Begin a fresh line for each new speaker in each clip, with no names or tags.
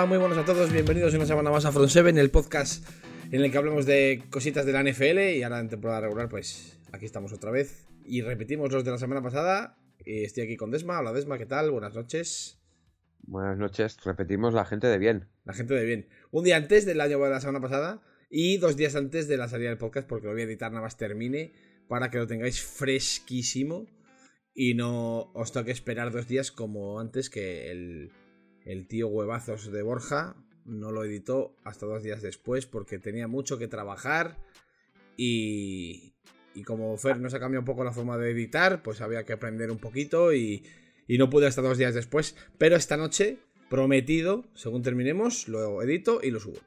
Hola, muy buenos a todos, bienvenidos una semana más a Front 7, el podcast en el que hablamos de cositas de la NFL y ahora en temporada regular, pues aquí estamos otra vez y repetimos los de la semana pasada. Y estoy aquí con Desma. Hola Desma, ¿qué tal? Buenas noches.
Buenas noches, repetimos la gente de bien.
La gente de bien. Un día antes del año de la semana pasada y dos días antes de la salida del podcast porque lo voy a editar nada más termine para que lo tengáis fresquísimo y no os toque esperar dos días como antes que el, el tío huevazos de Borja no lo editó hasta dos días después porque tenía mucho que trabajar y, y como Fer nos ha cambiado un poco la forma de editar, pues había que aprender un poquito y, y no pude hasta dos días después. Pero esta noche, prometido, según terminemos, lo edito y lo subo.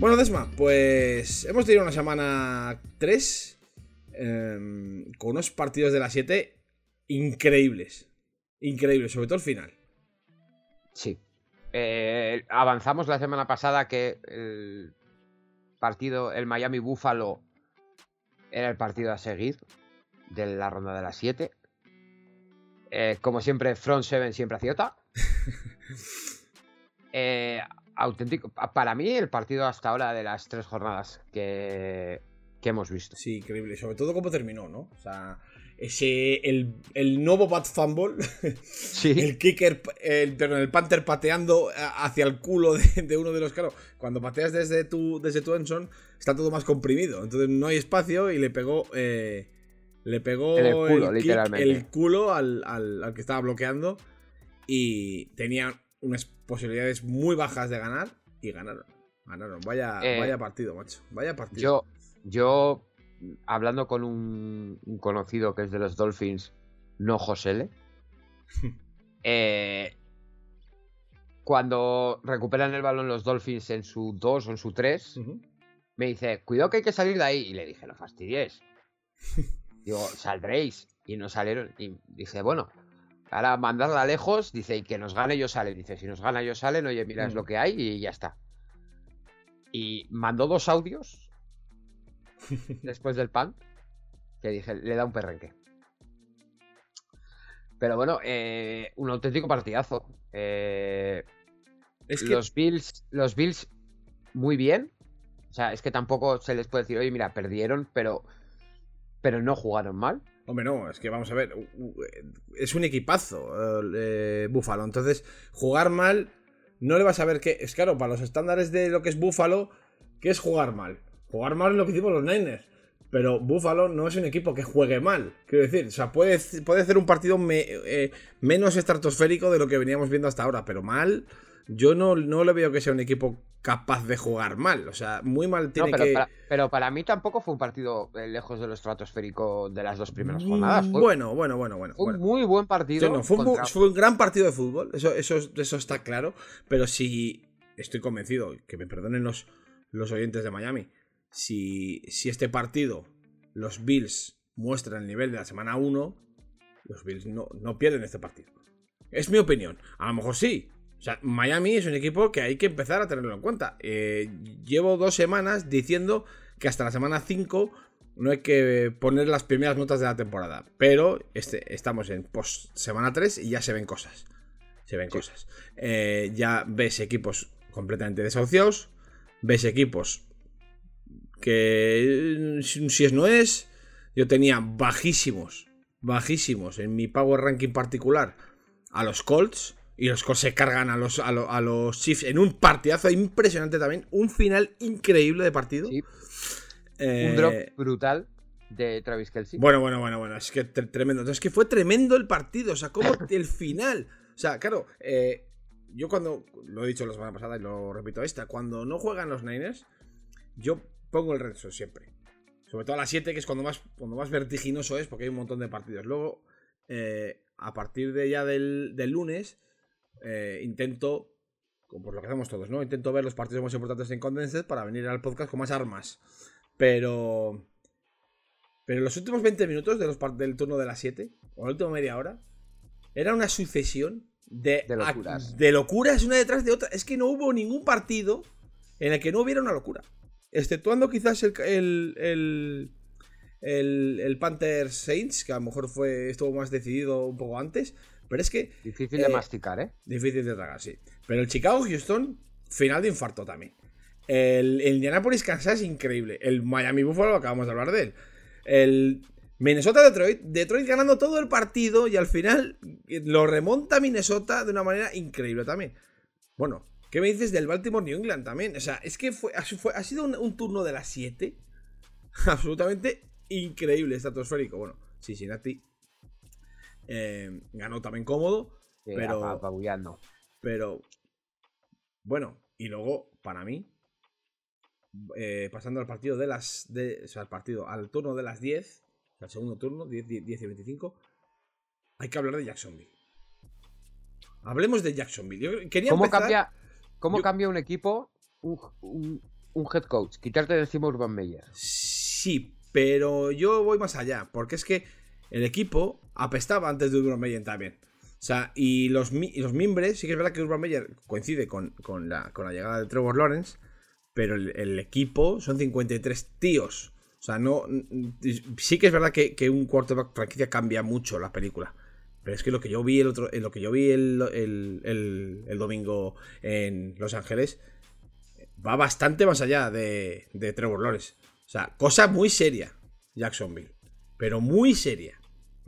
Bueno, Desma, pues hemos tenido una semana 3 em, con unos partidos de la 7 increíbles. Increíbles, sobre todo el final.
Sí. Eh, avanzamos la semana pasada que el partido, el Miami Buffalo, era el partido a seguir de la ronda de las 7. Eh, como siempre, Front 7 siempre acierta. eh, auténtico. Para mí, el partido hasta ahora de las tres jornadas que, que hemos visto.
Sí, increíble. Sobre todo cómo terminó, ¿no? O sea, ese. El, el nuevo Bat Fumble.
Sí.
El kicker, el, perdón, el Panther pateando hacia el culo de, de uno de los. Claro, cuando pateas desde tu, desde tu Enson, está todo más comprimido. Entonces no hay espacio y le pegó. Eh, le pegó
el culo,
kick,
literalmente.
el culo al, al, al que estaba bloqueando. Y tenía unas posibilidades muy bajas de ganar. Y ganaron. Ganaron. Vaya,
Eh,
vaya partido, macho. Vaya partido.
Yo, yo, hablando con un, un conocido que es de los Dolphins, no Josele, eh, cuando recuperan el balón los Dolphins en su 2 o en su 3,
Ujú.
me dice, cuidado que hay que salir de ahí. Y le dije, no fastidies. Digo, saldréis. Y no salieron. Y dice, bueno, ahora mandarla lejos. Dice, y que nos gane yo sale. Dice, si nos gana yo salen, oye, mira, es
Mm.
lo que hay y ya está. Y mandó dos audios después del pan. Que dije, le da un perrenque. Pero bueno, eh, un auténtico partidazo. Eh,
Es que.
los Bills, los Bills, muy bien. O sea, es que tampoco se les puede decir, oye, mira, perdieron, pero, pero no jugaron mal.
Hombre, no, es que vamos a ver. u- Es un equipazo, eh, Búfalo. Entonces, jugar mal, no le vas a ver que. Es claro, para los estándares de lo que es Búfalo, ¿qué es jugar mal? Jugar mal es lo que hicimos los Niners. Pero Búfalo no es un equipo que juegue mal. Quiero decir, o sea, puede, puede hacer un partido eh, menos estratosférico de lo que veníamos viendo hasta ahora. Pero mal, yo no, no le veo que sea un equipo capaz de jugar mal. O sea, muy mal
No,
tiene
pero,
que.
para, pero para mí tampoco fue un partido eh, lejos de lo estratosférico de las dos primeras jornadas.
Mm,
Fue,
Bueno, bueno, bueno, bueno.
fue
bueno.
un muy buen partido.
Sí, no, un, fue un gran partido de fútbol, eso, eso, eso está claro. Pero si estoy convencido, que me perdonen los, los oyentes de Miami, si, si este partido, los Bills muestran el nivel de la semana 1, los Bills no, no pierden este partido. Es mi opinión. A lo mejor sí. O sea, Miami es un equipo que hay que empezar a tenerlo en cuenta. Eh, llevo dos semanas diciendo que hasta la semana 5 no hay que poner las primeras notas de la temporada. Pero este, estamos en post semana 3 y ya se ven cosas. Se ven
Sí.
cosas. Eh, ya ves equipos completamente desahuciados. Ves equipos que si si es no es. Yo tenía bajísimos, bajísimos en mi Power Ranking particular a los Colts. Y los Colts se cargan a los, a, lo- a los Chiefs en un partidazo impresionante también. Un final increíble de partido.
Sí,
Eh,
un drop brutal de Travis Kelsey.
bueno, bueno, bueno, bueno, es que tre- tremendo. Entonces, es que fue tremendo el partido, o sea, como el final. O sea, claro, eh, yo cuando, lo he dicho la semana pasada y lo repito esta, cuando no juegan los Niners, yo pongo el resto siempre. Sobre todo a las 7, que es cuando más, cuando más vertiginoso es, porque hay un montón de partidos. Luego, eh, a partir de ya del, del lunes, eh, intento, como por lo que hacemos todos, ¿no? Intento ver los partidos más importantes en Condensed para venir al podcast con más armas. Pero... Pero los últimos 20 minutos de los par- del turno de las 7, o la última media hora, era una sucesión de,
De locuras.
de locuras una detrás de otra. Es que no hubo ningún partido en el que no hubiera una locura. exceptuando quizás el, el, el, el, el Panther Saints, que a lo mejor fue, estuvo más decidido un poco antes, pero es que...
Difícil de
eh,
masticar, ¿eh?
Difícil de tragar, sí. Pero el Chicago-Houston, final de infarto también. El, el Indianapolis-Kansas, increíble. El Miami-Buffalo, acabamos de hablar de él. El Minnesota-Detroit, Detroit ganando todo el partido y al final lo remonta Minnesota de una manera increíble también. Bueno, ¿qué me dices del Baltimore-New England también? O sea, es que fue, ha, fue- ha sido un, un turno de las 7 absolutamente increíble, estratosférico. Bueno, Cincinnati eh, ganó también cómodo,
Sí,
Pero-
apa- apabullando.
pero bueno, y luego, para mí, eh, pasando al partido de las. De, o sea, al partido, al turno de las 10, al segundo turno, 10, 10, 10 y 25, hay que hablar de Jacksonville. Hablemos de Jacksonville. Yo quería
¿Cómo
empezar-
cambia, cómo
yo-
cambia un equipo un, un- un head coach? Quitarte de encima Urban Meyer.
Sí, pero yo voy más allá, porque es que el equipo apestaba antes de Urban Meyer también. O sea, y los, y los mimbres, sí que es verdad que Urban Meyer coincide con, con la, con la llegada de Trevor Lawrence, pero el, equipo son 53 tíos. O sea, no. Sí que es verdad que, que un quarterback franquicia cambia mucho la película. Pero es que lo que yo vi el otro. Lo que yo vi el, el- el- domingo en Los Ángeles va bastante más allá de, de Trevor Lawrence. O sea, cosa muy seria, Jacksonville. Pero muy seria.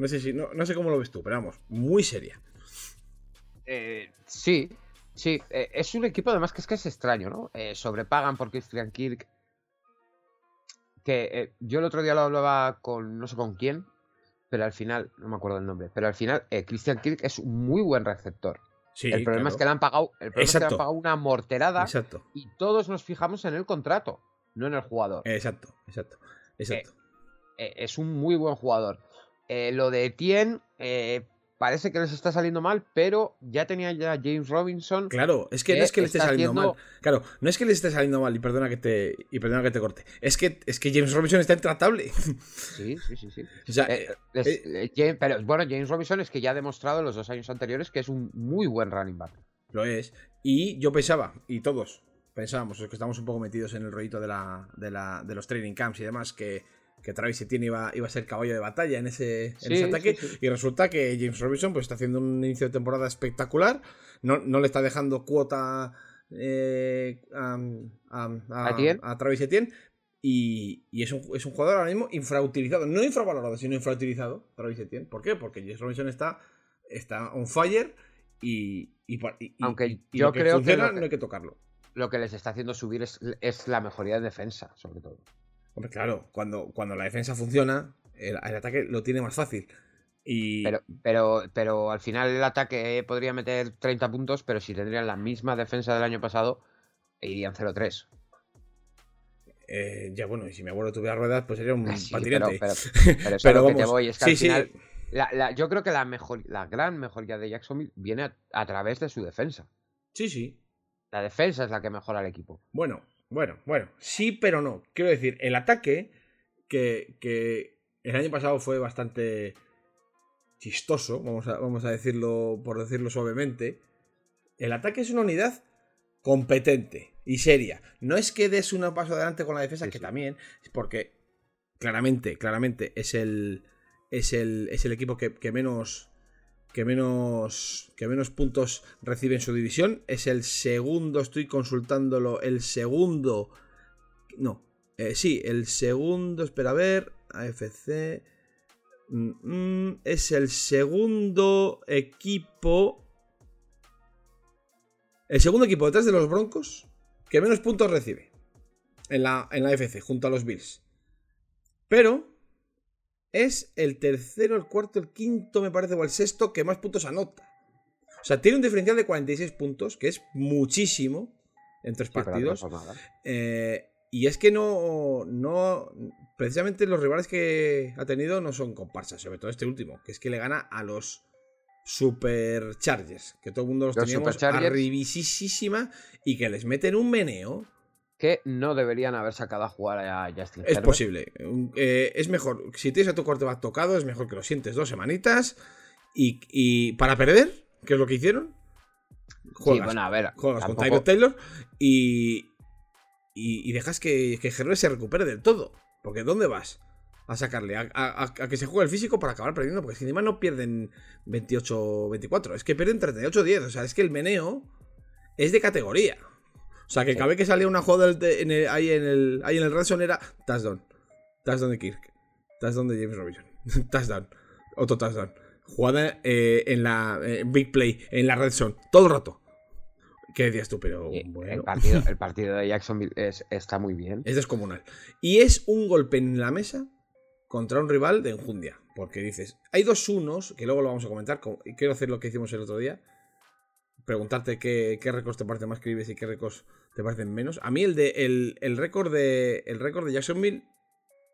No sé si, no, no sé cómo lo ves tú, pero vamos, muy seria.
Eh, sí, sí. eh, es un equipo además que es que es extraño, ¿no? Eh, sobrepagan por Christian Kirk. Que yo el otro día lo hablaba con no sé con quién, pero al final, no me acuerdo el nombre, pero al final Christian Kirk es un muy buen receptor.
Sí,
el problema es que le han pagado, el problema es que le han pagado una morterada
Exacto,
y todos nos fijamos en el contrato, no en el jugador.
exacto, exacto. Exacto.
Es un muy buen jugador. Eh, lo de Etienne eh, parece que les está saliendo mal, pero ya tenía ya James Robinson.
Claro, es que no es que le esté saliendo
haciendo-
mal. Claro, no es que le esté saliendo mal, y perdona que te, y perdona que te corte. Es que, es que James Robinson está intratable.
Sí, sí, sí, sí.
o sea,
Eh,
eh,
es-
eh,
James- pero bueno, James Robinson es que ya ha demostrado en los dos años anteriores que es un muy buen running back.
Lo es. Y yo pensaba, y todos pensábamos, los que estamos un poco metidos en el rollito de, la, de, la, de los training camps y demás, que, que Travis Etienne iba, iba a ser caballo de batalla en ese, en
Sí,
ese ataque.
sí, sí.
Y resulta que James Robinson pues, está haciendo un inicio de temporada espectacular. No, no le está dejando cuota eh, a, a- a-
¿Etienne?
a Travis Etienne. Y, y es, un, es un jugador ahora mismo infrautilizado. No infravalorado, sino infrautilizado. Travis Etienne. ¿Por qué? Porque James Robinson está, está on fire. Y,
Aunque yo
lo que
creo que
funciona,
lo que-
no hay que tocarlo.
Lo que les está haciendo subir es, es la mejoría de defensa, sobre todo.
Hombre, claro, cuando, cuando la defensa funciona, el, el ataque lo tiene más fácil. Y
Pero, pero, pero al final el ataque podría meter 30 puntos, pero si tendrían la misma defensa del año pasado, irían 0-3.
eh, ya bueno, y si mi abuelo tuviera ruedas, pues sería un
sí, pero,
patinete.
pero, pero lo que te voy, es que
sí,
al
sí.
final la- la- yo creo que la, mejor, la gran mejoría de Jacksonville viene a, a través de su defensa.
Sí, sí.
La defensa es la que mejora al equipo.
Bueno, bueno, bueno. Sí, pero no. Quiero decir, el ataque, que, que el año pasado fue bastante chistoso, vamos a, vamos a decirlo, por decirlo suavemente. El ataque es una unidad competente y seria. No es que des un paso adelante con la defensa,
Sí,
que
sí.
también, porque claramente, claramente es el, es el, es el equipo que, que menos que menos que menos puntos recibe en su división. Es el segundo, estoy consultándolo, el segundo. No, eh, sí, el segundo, espera a ver, AFC. mm, mm, es el segundo equipo. El segundo equipo detrás de los Broncos que menos puntos recibe en la, en la AFC, junto a los Bills. Pero es el tercero, el cuarto, el quinto, me parece, o el sexto que más puntos anota. O sea, tiene un diferencial de 46 puntos, que es muchísimo en tres
Sí,
partidos. Eh, y es que no, no. Precisamente los rivales que ha tenido no son comparsas, sobre todo este último, que es que le gana a los Superchargers, que todo el mundo los,
Los
teníamos arribisísima y que les meten un meneo.
Que no deberían haber sacado a jugar a Justin
Es
Herbert.
posible. Un- eh, es mejor. Si tienes a tu quarterback tocado, es mejor que lo sientes dos semanitas. Y, y para perder, que es lo que hicieron,
Sí,
juegas,
bueno, a ver.
juegas con Tyrod Taylor y, y, dejas que, que se recupere del todo. Porque ¿dónde vas? A sacarle, a, que se juegue el físico para acabar perdiendo. Porque si encima no pierden 28-24, es que pierden 38-10. O sea, es que el meneo es de categoría. O sea, que cabe que salía una joda ahí, en el, ahí en el Red Zone era touchdown. Touchdown de Kirk. Touchdown de James Robinson. touchdown. Otro touchdown. Jugada eh, en la eh, Big Play, en la Red Zone. Todo el rato. ¿Qué decías tú? Pero bueno.
el, partido, el partido de Jacksonville está muy bien.
Es descomunal. Y es un golpe en la mesa contra un rival de enjundia. Porque dices, hay dos unos, que luego lo vamos a comentar, quiero hacer lo que hicimos el otro día. Preguntarte qué, qué récords te parecen más creíbles y qué récords te parecen menos. A mí el de el, récord de el récord de Jacksonville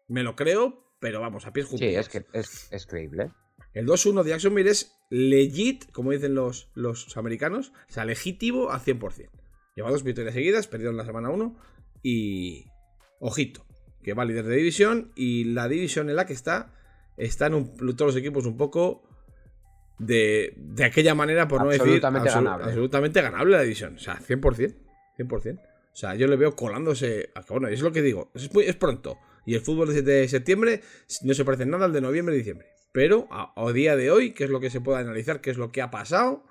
me lo creo, pero vamos, a pies
juntos. Sí, es que es, creíble.
El 2-1 de Jacksonville es legit, como dicen los, los americanos, o sea, legítimo al 100%. Lleva dos victorias seguidas, perdió en la semana 1 y ojito, que va líder de división y la división en la que está están un, todos los equipos un poco de, de aquella manera, por no decir
ganable.
absolutamente ganable la división. O sea, 100%. 100%. O sea, yo le veo colándose. Bueno, es lo que digo. Es, pronto. Y el fútbol de septiembre no se parece nada al de noviembre y diciembre. Pero a, día de hoy, ¿qué es lo que se puede analizar? ¿Qué es lo que ha pasado?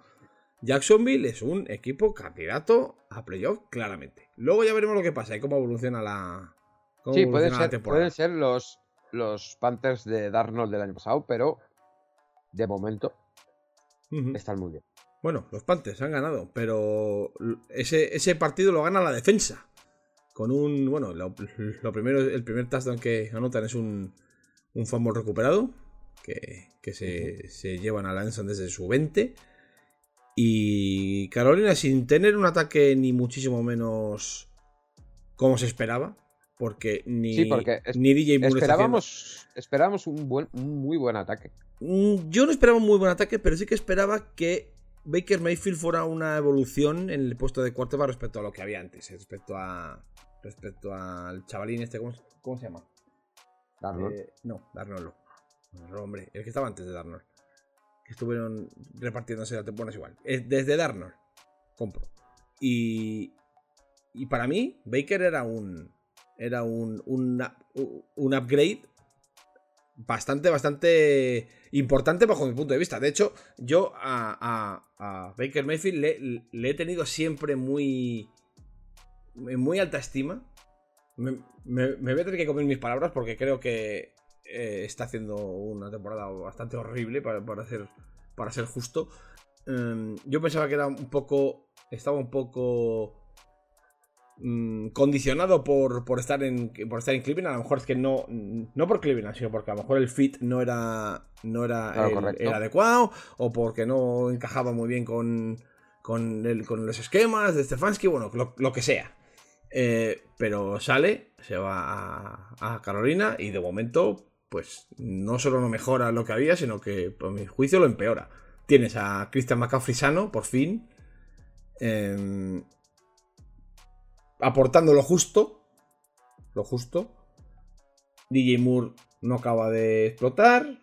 Jacksonville es un equipo candidato a playoff, claramente. Luego ya veremos lo que pasa y cómo evoluciona la.
sí, pueden ser, pueden ser los, los Panthers de Darnold del año pasado, pero de momento están muy bien.
Bueno, los Panthers han ganado, pero ese, ese partido lo gana la defensa. Con un. Bueno, lo, primero, el primer touchdown que anotan es un, un fumble recuperado. Que, que se, se, llevan a Lanson desde su 20. Y Carolina, sin tener un ataque ni muchísimo menos como se esperaba, porque ni,
porque ni DJ Moore esperábamos, esperábamos un, buen, un muy buen ataque.
Mm, yo no esperaba un muy buen ataque, pero sí que esperaba que Baker Mayfield fuera una evolución en el puesto de cuarto respecto a lo que había antes, eh, respecto a respecto al chavalín este, ¿cómo, se llama?
Darnold. Eh,
no, Darnold no. hombre, el que estaba antes de Darnold. Que estuvieron repartiéndose la temporada igual. Desde Darnold, compro. Y, y para mí, Baker era un era un, un, un upgrade bastante, bastante importante bajo mi punto de vista. De hecho, yo a, Baker Mayfield le, he tenido siempre muy, muy alta estima. Me, voy a tener que comer mis palabras porque creo que eh, está haciendo una temporada bastante horrible para, para, ser, para ser justo. Em, yo pensaba que era un poco. Estaba un poco Mm, condicionado por, por, estar en, por estar en Cleveland. A lo mejor es que no, no por Cleveland, sino porque a lo mejor el fit no era, no era el, adecuado o porque no encajaba muy bien con, con, con los esquemas de Stefanski, bueno, lo, que sea. Eh, pero sale, se va a, Carolina y de momento, pues no solo no mejora lo que había, sino que, por mi juicio, lo empeora. Tienes a Christian McCaffrey sano, por fin. Eh, aportando lo justo. Lo justo. DJ Moore no acaba de explotar.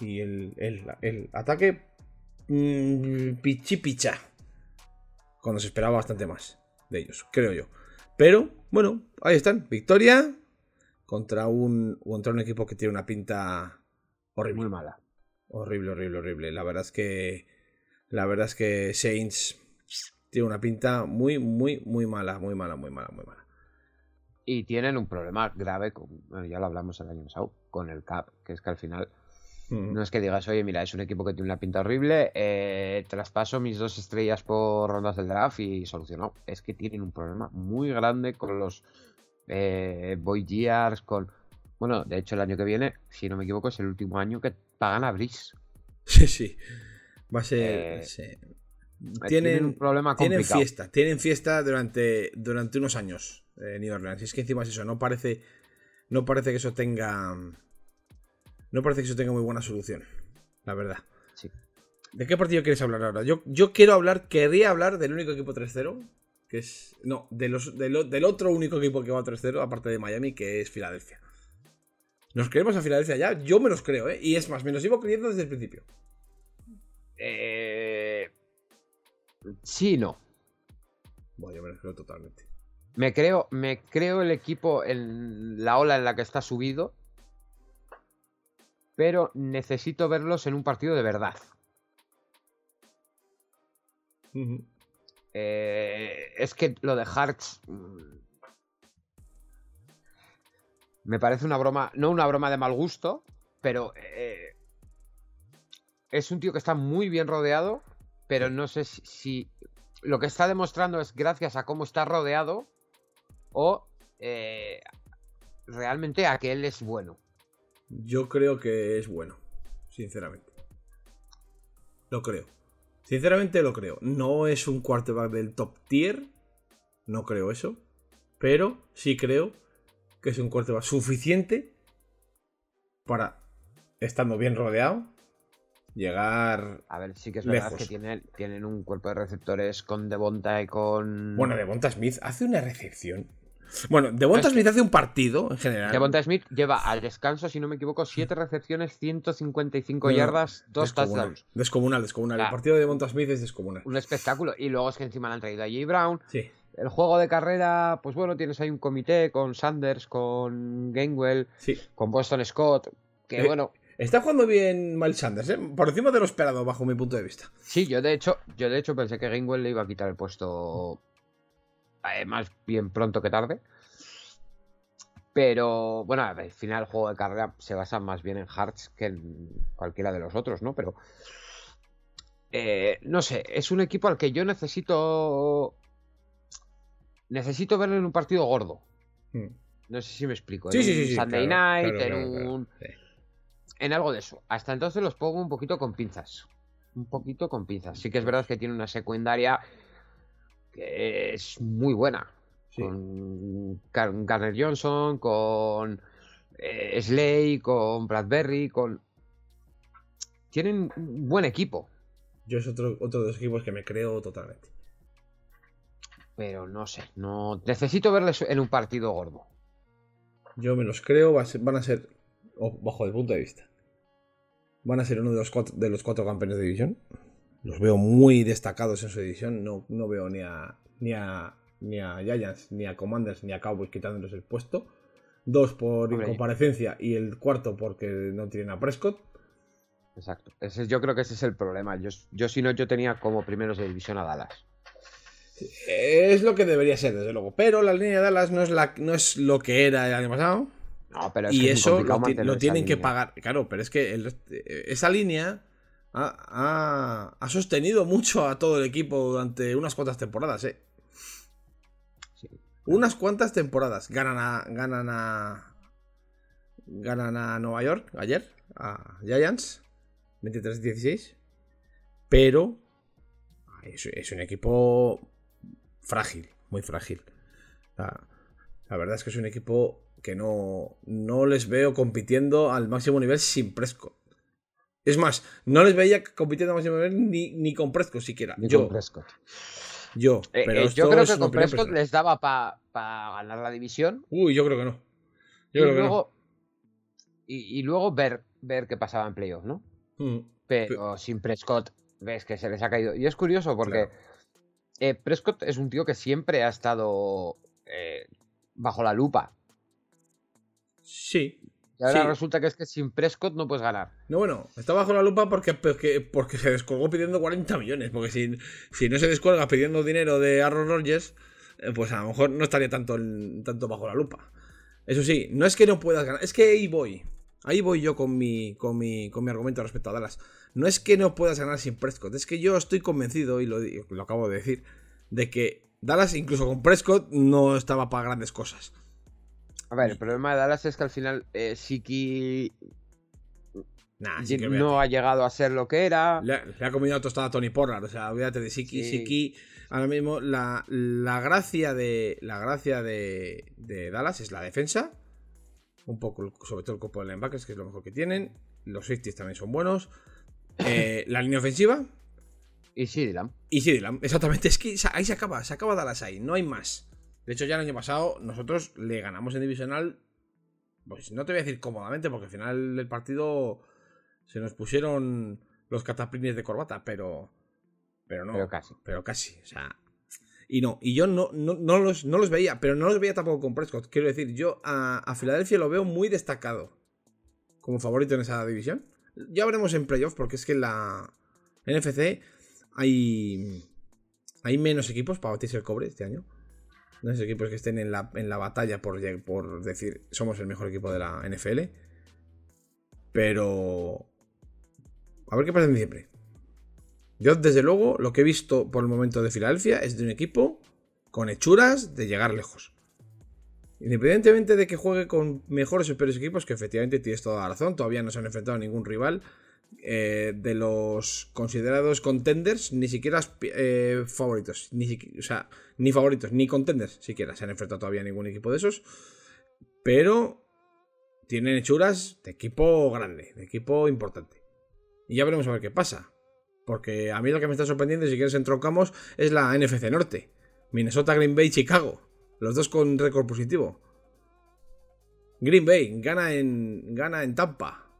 Y el, ataque. Mmm, pichipicha. Cuando se esperaba bastante más de ellos, creo yo. Pero, bueno, ahí están. Victoria contra un, contra un equipo que tiene una pinta horrible.
Muy mala.
Horrible, horrible, horrible. La verdad es que. La verdad es que Saints tiene una pinta muy, muy, muy mala, muy mala, muy mala, muy mala.
Y tienen un problema grave, con, bueno, ya lo hablamos el año pasado, con el CAP, que es que al final mm. no es que digas, oye, mira, es un equipo que tiene una pinta horrible, eh, traspaso mis dos estrellas por rondas del draft y solucionó. Es que tienen un problema muy grande con los eh, Boy Gears, con... Bueno, de hecho el año que viene, si no me equivoco, es el último año que pagan a Brice.
Sí, sí. Va a ser... Eh, tienen, un
problema
complicado. Tienen fiesta, tienen fiesta durante, durante unos años en New Orleans. Y es que encima es eso, no parece, no parece que eso tenga. No parece que eso tenga muy buena solución, la verdad.
Sí.
¿De qué partido quieres hablar ahora? Yo, yo quiero hablar, querría hablar del único equipo 3-0, que es. No, de los, del otro único equipo que va 3-0, aparte de Miami, que es Filadelfia. ¿Nos creemos a Filadelfia ya? Yo me los creo, ¿eh? Y es más, me los iba creyendo desde el principio.
Eh Sí, no.
Bueno, yo me lo creo totalmente.
Me creo, me creo el equipo en la ola en la que está subido. Pero necesito verlos en un partido de verdad. Eh, es que lo de Hearts. mm, Me parece una broma. No una broma de mal gusto. Pero. eh, es un tío que está muy bien rodeado. Pero no sé si, si lo que está demostrando es gracias a cómo está rodeado. O eh, realmente a que él es bueno.
Yo creo que es bueno, sinceramente. Lo creo. Sinceramente lo creo. No es un quarterback del top tier. No creo eso. Pero sí creo que es un quarterback suficiente para, estando bien rodeado, llegar...
A ver, sí que es verdad que tienen, tienen un cuerpo de receptores con Devonta y con.
Bueno, Devonta Smith hace una recepción. Bueno, Devonta
Es
Smith hace un partido en general.
Devonta Smith lleva al descanso, si no me equivoco, 7 recepciones, 155
No,
yardas, 2
descomunal,
touchdowns.
Descomunal, descomunal. El partido de Devonta Smith es descomunal.
Un espectáculo. Y luego es que encima le han traído a Jay Brown.
Sí.
El juego de carrera, pues bueno, tienes ahí un comité con Sanders, con Gainwell,
Sí.
con Boston Scott. Que
Eh,
bueno,
Está jugando bien Miles Sanders, ¿eh? Por encima de lo esperado, bajo mi punto de vista.
sí, yo de hecho, yo de hecho pensé que Gainwell le iba a quitar el puesto eh, más bien pronto que tarde. Pero bueno, al final el juego de carrera se basa más bien en Hearts que en cualquiera de los otros, ¿no? Pero eh, no sé, es un equipo al que yo necesito necesito verlo en un partido gordo.
Mm.
No sé si me explico.
Sí,
en
sí, sí,
un
sí,
Sunday
claro,
Night,
claro,
en
claro.
un
Sí.
En algo de eso. Hasta entonces los pongo un poquito con pinzas. Un poquito con pinzas. Sí que es verdad que tiene una secundaria que es muy buena.
Sí.
Con Gar- Garner Johnson, con eh, Slay, con Bradbury, con... Tienen un buen equipo,
Yo es otro, otro de los equipos que me creo totalmente.
pero no sé. no Necesito verles en un partido gordo.
Yo me los creo, van a ser, o- bajo el punto de vista, van a ser uno de los cuatro, de los cuatro campeones de división. Los veo muy destacados en su división. No, no veo ni a, ni a ni a Giants, ni a Commanders, ni a Cowboys quitándoles el puesto. Dos por
Hombre.
incomparecencia y el cuarto porque no tienen a Prescott.
Exacto. Ese, yo creo que ese es el problema. Yo, yo si no, yo tenía como primeros de división a Dallas.
Es lo que debería ser, desde luego. Pero la línea de Dallas no es, la, no es lo que era el año pasado.
No, pero es
y
que
eso lo, tienen que
línea.
pagar. Claro, pero es que el esa línea ha, ha- ha sostenido mucho a todo el equipo durante unas cuantas temporadas, ¿eh?
Sí.
Unas cuantas temporadas. Ganan a. Ganan a. Ganan a Nueva York ayer. A Giants. 23-16. Pero. Es, es un equipo frágil. Muy frágil. La, la verdad es que es un equipo que no, no les veo compitiendo al máximo nivel sin Prescott. Es más, no les veía compitiendo al máximo nivel ni, ni con Prescott siquiera.
Ni
yo,
con Prescott.
yo.
Eh,
pero
eh,
esto
yo creo
es
que con Prescott les daba para ganar la división.
Uy, yo creo que no. Yo
y,
creo que
luego, y, y luego ver, ver qué pasaba en playoff, ¿no?
Mm.
Pero sin Prescott, ves que se les ha caído. Y es curioso porque
Claro.
eh, Prescott es un tío que siempre ha estado eh, bajo la lupa.
Sí.
Y ahora
Sí.
resulta que es que sin Prescott no puedes ganar.
No, bueno, está bajo la lupa porque, porque, porque se descolgó pidiendo 40 millones. Porque si, si no se descuelga pidiendo dinero de Aaron Rodgers, eh, pues a lo mejor no estaría tanto, tanto bajo la lupa. Eso sí, no es que no puedas ganar, es que ahí voy. Ahí voy yo con mi, con mi, con mi argumento respecto a Dallas. No es que no puedas ganar sin Prescott, es que yo estoy convencido, y lo, lo acabo de decir, de que Dallas, incluso con Prescott, no estaba para grandes cosas.
A ver, el problema de Dallas es que al final eh, Siki
Nah,
ye-
Ah, sí que
no ha llegado a ser lo que era.
Le ha, le ha comido tostada a Tony Pollard. O sea, olvídate de Siki.
Sí.
Siki, ahora mismo, la, la gracia de. La gracia de, de Dallas es la defensa. Un poco, sobre todo el cuerpo de linebackers, que es lo mejor que tienen. Los safeties también son buenos. Eh, la línea ofensiva.
Y sí, Dylan.
Y sí, Dylan, exactamente. Es que ahí se acaba. Se acaba Dallas ahí. No hay más. De hecho, ya el año pasado nosotros le ganamos en divisional. Pues no te voy a decir cómodamente, porque al final del partido se nos pusieron los cataplines de corbata, pero. Pero no.
Pero casi.
Pero casi. O sea. Y no, y yo no, no, los, no los veía, pero no los veía tampoco con Prescott. Quiero decir, yo a, a Filadelfia lo veo muy destacado como favorito en esa división. Ya veremos en playoff, porque es que en la NFC hay, hay menos equipos para batirse el cobre este año. No hay equipos que estén en la, en la batalla por, por decir somos el mejor equipo de la NFL. Pero. A ver qué pasa en diciembre. Yo, desde luego, lo que he visto por el momento de Filadelfia es de un equipo con hechuras de llegar lejos. Independientemente de que juegue con mejores o peores equipos, que efectivamente tienes toda la razón, todavía no se han enfrentado a ningún rival eh, de los considerados contenders, ni siquiera eh, favoritos, ni o sea, ni favoritos, ni contenders siquiera se han enfrentado todavía a ningún equipo de esos, pero tienen hechuras de equipo grande, de equipo importante. Y ya veremos a ver qué pasa. Porque a mí lo que me está sorprendiendo, si quieres entroncamos, es la NFC Norte. Minnesota, Green Bay, Chicago. Los dos con récord positivo. Green Bay gana en, gana en Tampa.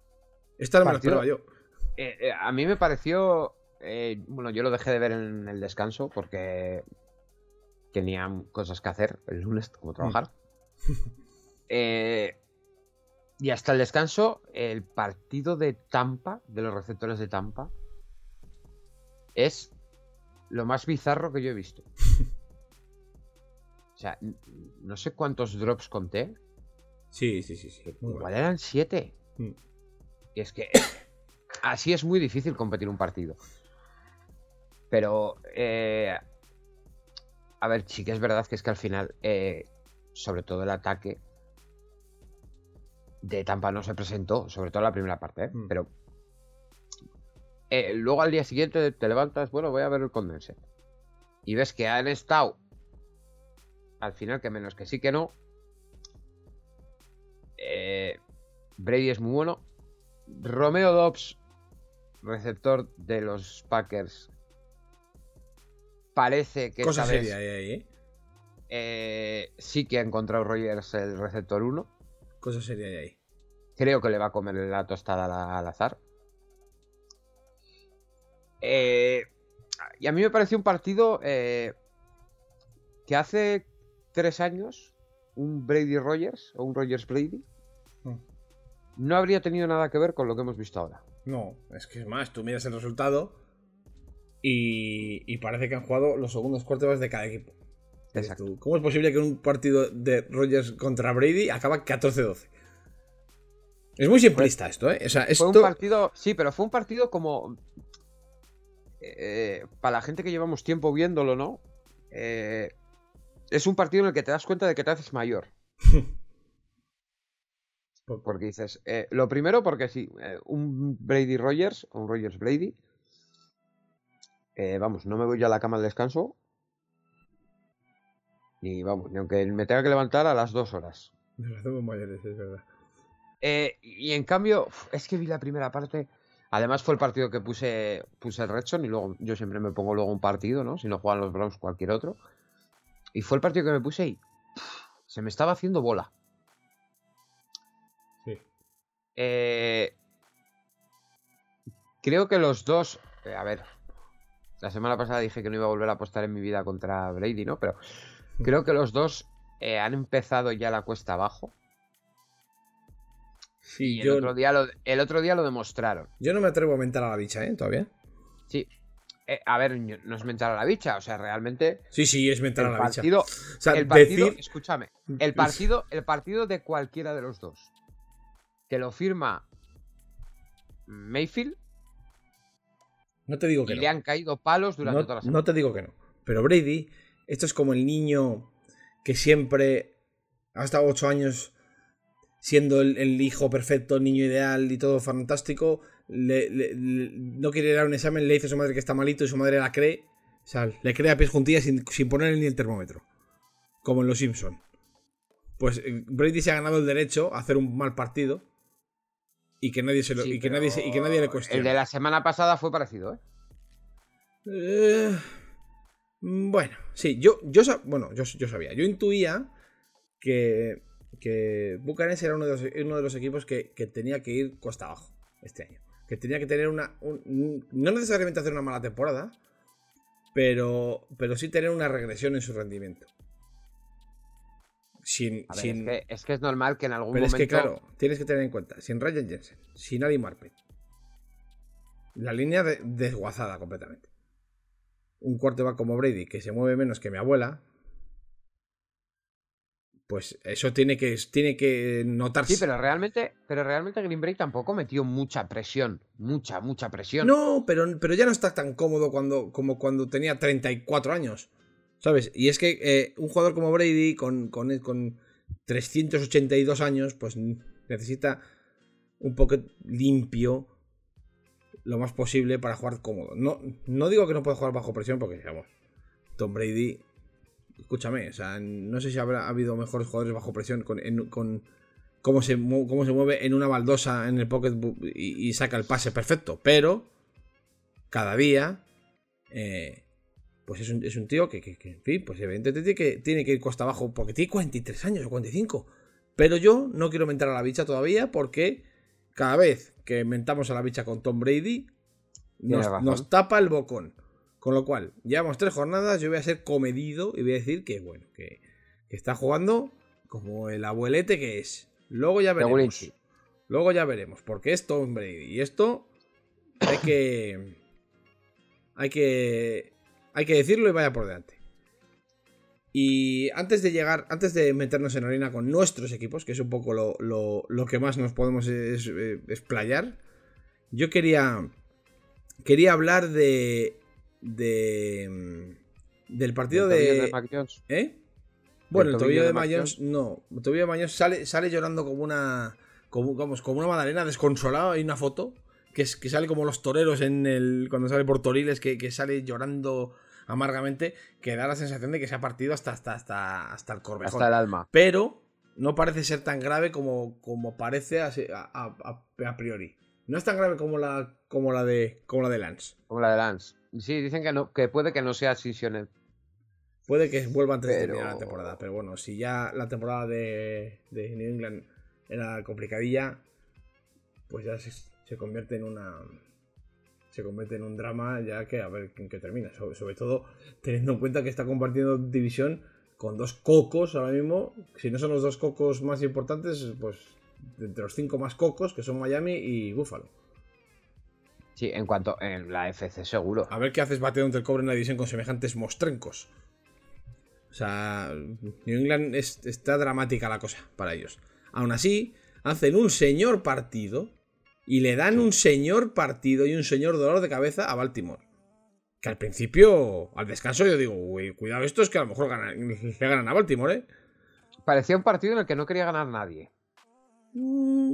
Esta no me la esperaba yo.
Eh, eh, a mí me pareció. Eh, bueno, yo lo dejé de ver en el descanso porque tenía cosas que hacer el lunes, como trabajar. y hasta el descanso, el partido de Tampa, de los receptores de Tampa, es lo más bizarro que yo he visto. O sea, no sé cuántos drops conté.
Sí, sí, sí, sí.
Igual eran siete. Mm. Y es que así es muy difícil competir un partido. Pero, eh, a ver, sí que es verdad que es que al final, eh, sobre todo el ataque de Tampa no se presentó, sobre todo la primera parte, ¿eh? mm. pero luego al día siguiente te levantas, bueno, voy a ver el condense. Y ves que han estado al final, que menos que sí que no. Brady es muy bueno. Romeo Dobbs, receptor de los Packers, parece que
Cosa seria ahí, ¿eh?
¿eh? sí que ha encontrado Rogers el receptor 1.
Cosa seria ahí.
Creo que le va a comer la tostada al azar. Eh, y a mí me pareció un partido que hace tres años, un Brady Rogers o un Rogers Brady, hmm. no habría tenido nada que ver con lo que hemos visto ahora.
No, es que es más, tú miras el resultado y, parece que han jugado los segundos cuartos de cada equipo. Exacto. ¿Cómo es posible que un partido de Rogers contra Brady acaba 14-12? Es muy simplista esto, ¿eh? O sea,
Fue un partido, sí, pero fue un partido como... Eh, para la gente que llevamos tiempo viéndolo, ¿no? Eh, es un partido en el que te das cuenta de que te haces mayor. porque dices, eh, lo primero porque sí, eh, un Brady Rogers, un Rogers Brady, eh, vamos, no me voy yo a la cama al descanso, ni vamos, ni aunque me tenga que levantar a las dos horas.
Nos hacemos mayores, es verdad.
y en cambio, es que vi la primera parte. Además fue el partido que puse, puse el Redson y luego yo siempre me pongo luego un partido, ¿no? Si no juegan los Browns, cualquier otro. Y fue el partido que me puse y se me estaba haciendo bola. Eh, creo que los dos. Eh, a ver. La semana pasada dije que no iba a volver a apostar en mi vida contra Brady, ¿no? Pero creo que los dos eh, han empezado ya la cuesta abajo. Sí, el, otro día lo, el otro día lo demostraron.
Yo no me atrevo a aumentar a la bicha, ¿eh? Todavía.
Sí, eh, a ver, no es mentar a la bicha, o sea, realmente.
Sí, sí, es mentar a la bicha.
O sea, el partido, escúchame, el partido, el partido de cualquiera de los dos que lo firma Mayfield.
No te digo que
y le han caído palos durante toda la semana.
No te digo que no. Pero Brady, esto es como el niño que siempre ha estado ocho años siendo el, el hijo perfecto, el niño ideal y todo fantástico no quiere dar un examen, le dice a su madre que está malito y su madre la cree. O sea, le cree a pies juntillas sin, sin ponerle ni el termómetro. Como en Los Simpson. Pues eh, Brady se ha ganado el derecho a hacer un mal partido. Y que nadie se lo, y que nadie y que nadie le cuestione.
El de la semana pasada fue parecido, ¿eh?
eh bueno, sí, yo, yo, bueno, yo, yo sabía. Yo intuía que, que Bucanes era uno de los, uno de los equipos que, que tenía que ir costa abajo este año que tenía que tener una. no necesariamente hacer una mala temporada, pero, pero sí tener una regresión en su rendimiento. Sin,
A ver,
sin-
es, que, es que es normal que en algún
pero es
momento.
que, claro, tienes que tener en cuenta, sin Ryan Jensen, sin Adi Marpet, la línea de- desguazada completamente. Un quarterback como Brady, que se mueve menos que mi abuela, pues eso tiene que, tiene que notarse.
Sí, pero realmente, pero realmente Green Bay tampoco metió mucha presión. Mucha, mucha presión.
No, pero, pero ya no está tan cómodo cuando, como cuando tenía 34 años. ¿Sabes? Y es que eh, un jugador como Brady, con, con, con 382 años, pues necesita un poco limpio lo más posible para jugar cómodo. No, no digo que no pueda jugar bajo presión, porque, digamos, Tom Brady, escúchame, o sea, no sé si habrá habido mejores jugadores bajo presión con, con cómo, se, cómo se mueve en una baldosa en el pocket y, y saca el pase perfecto, pero cada día, eh, pues es un, es un tío que, que- que, en fin, pues evidentemente tiene que, tiene que ir costa abajo, porque tiene 43 años o 45. Pero yo no quiero mentar a la bicha todavía, porque cada vez que mentamos a la bicha con Tom Brady, nos, nos tapa el bocón. Con lo cual, llevamos tres jornadas, yo voy a ser comedido y voy a decir que, bueno, que, que está jugando como el abuelete que es. Luego ya veremos. Luego ya veremos, porque es Tom Brady. Y esto hay que. Hay que. Hay que decirlo y vaya por delante. Y antes de llegar, antes de meternos en harina con nuestros equipos, que es un poco lo, lo- lo que más nos podemos es- eh, explayar, yo quería. Quería hablar de. de. del partido
El
de.
de Mac Jones.
¿Eh? Bueno, el
tobillo
tobillo
de
de
Mac
Mayons, no. El tobillo de Mayons sale, sale llorando como una. Como, vamos, como una madalena desconsolada. Hay una foto que, es, que sale como los toreros en el. Cuando sale por Toriles, que, que sale llorando amargamente. Que da la sensación de que se ha partido hasta, hasta, hasta, hasta el corvejón.
Hasta el alma.
Pero no parece ser tan grave como, como parece a, a- a- a priori. No es tan grave como la, como la de. como la de Lance.
Como la de Lance. Sí, dicen que no, que puede que no sea Cisionet.
Puede que vuelva antes de
Pero-
terminar la temporada, pero bueno, si ya la temporada de, de New England era complicadilla, pues ya se, se convierte en una. Se convierte en un drama ya que a ver en qué termina. Sobre, sobre todo teniendo en cuenta que está compartiendo división con dos cocos ahora mismo. Si no son los dos cocos más importantes, pues entre los cinco más cocos, que son Miami y Buffalo.
Sí, en cuanto en la FC seguro.
A ver qué haces bateando el cobre en la división con semejantes mostrencos. O sea, New England es- está dramática la cosa para ellos. Aún así, hacen un señor partido y le dan un señor partido y un señor dolor de cabeza a Baltimore. Que al principio, al descanso, yo digo, "Uy, cuidado, esto es que a lo mejor ganan- le ganan a Baltimore, ¿eh?
Parecía un partido en el que no quería ganar nadie.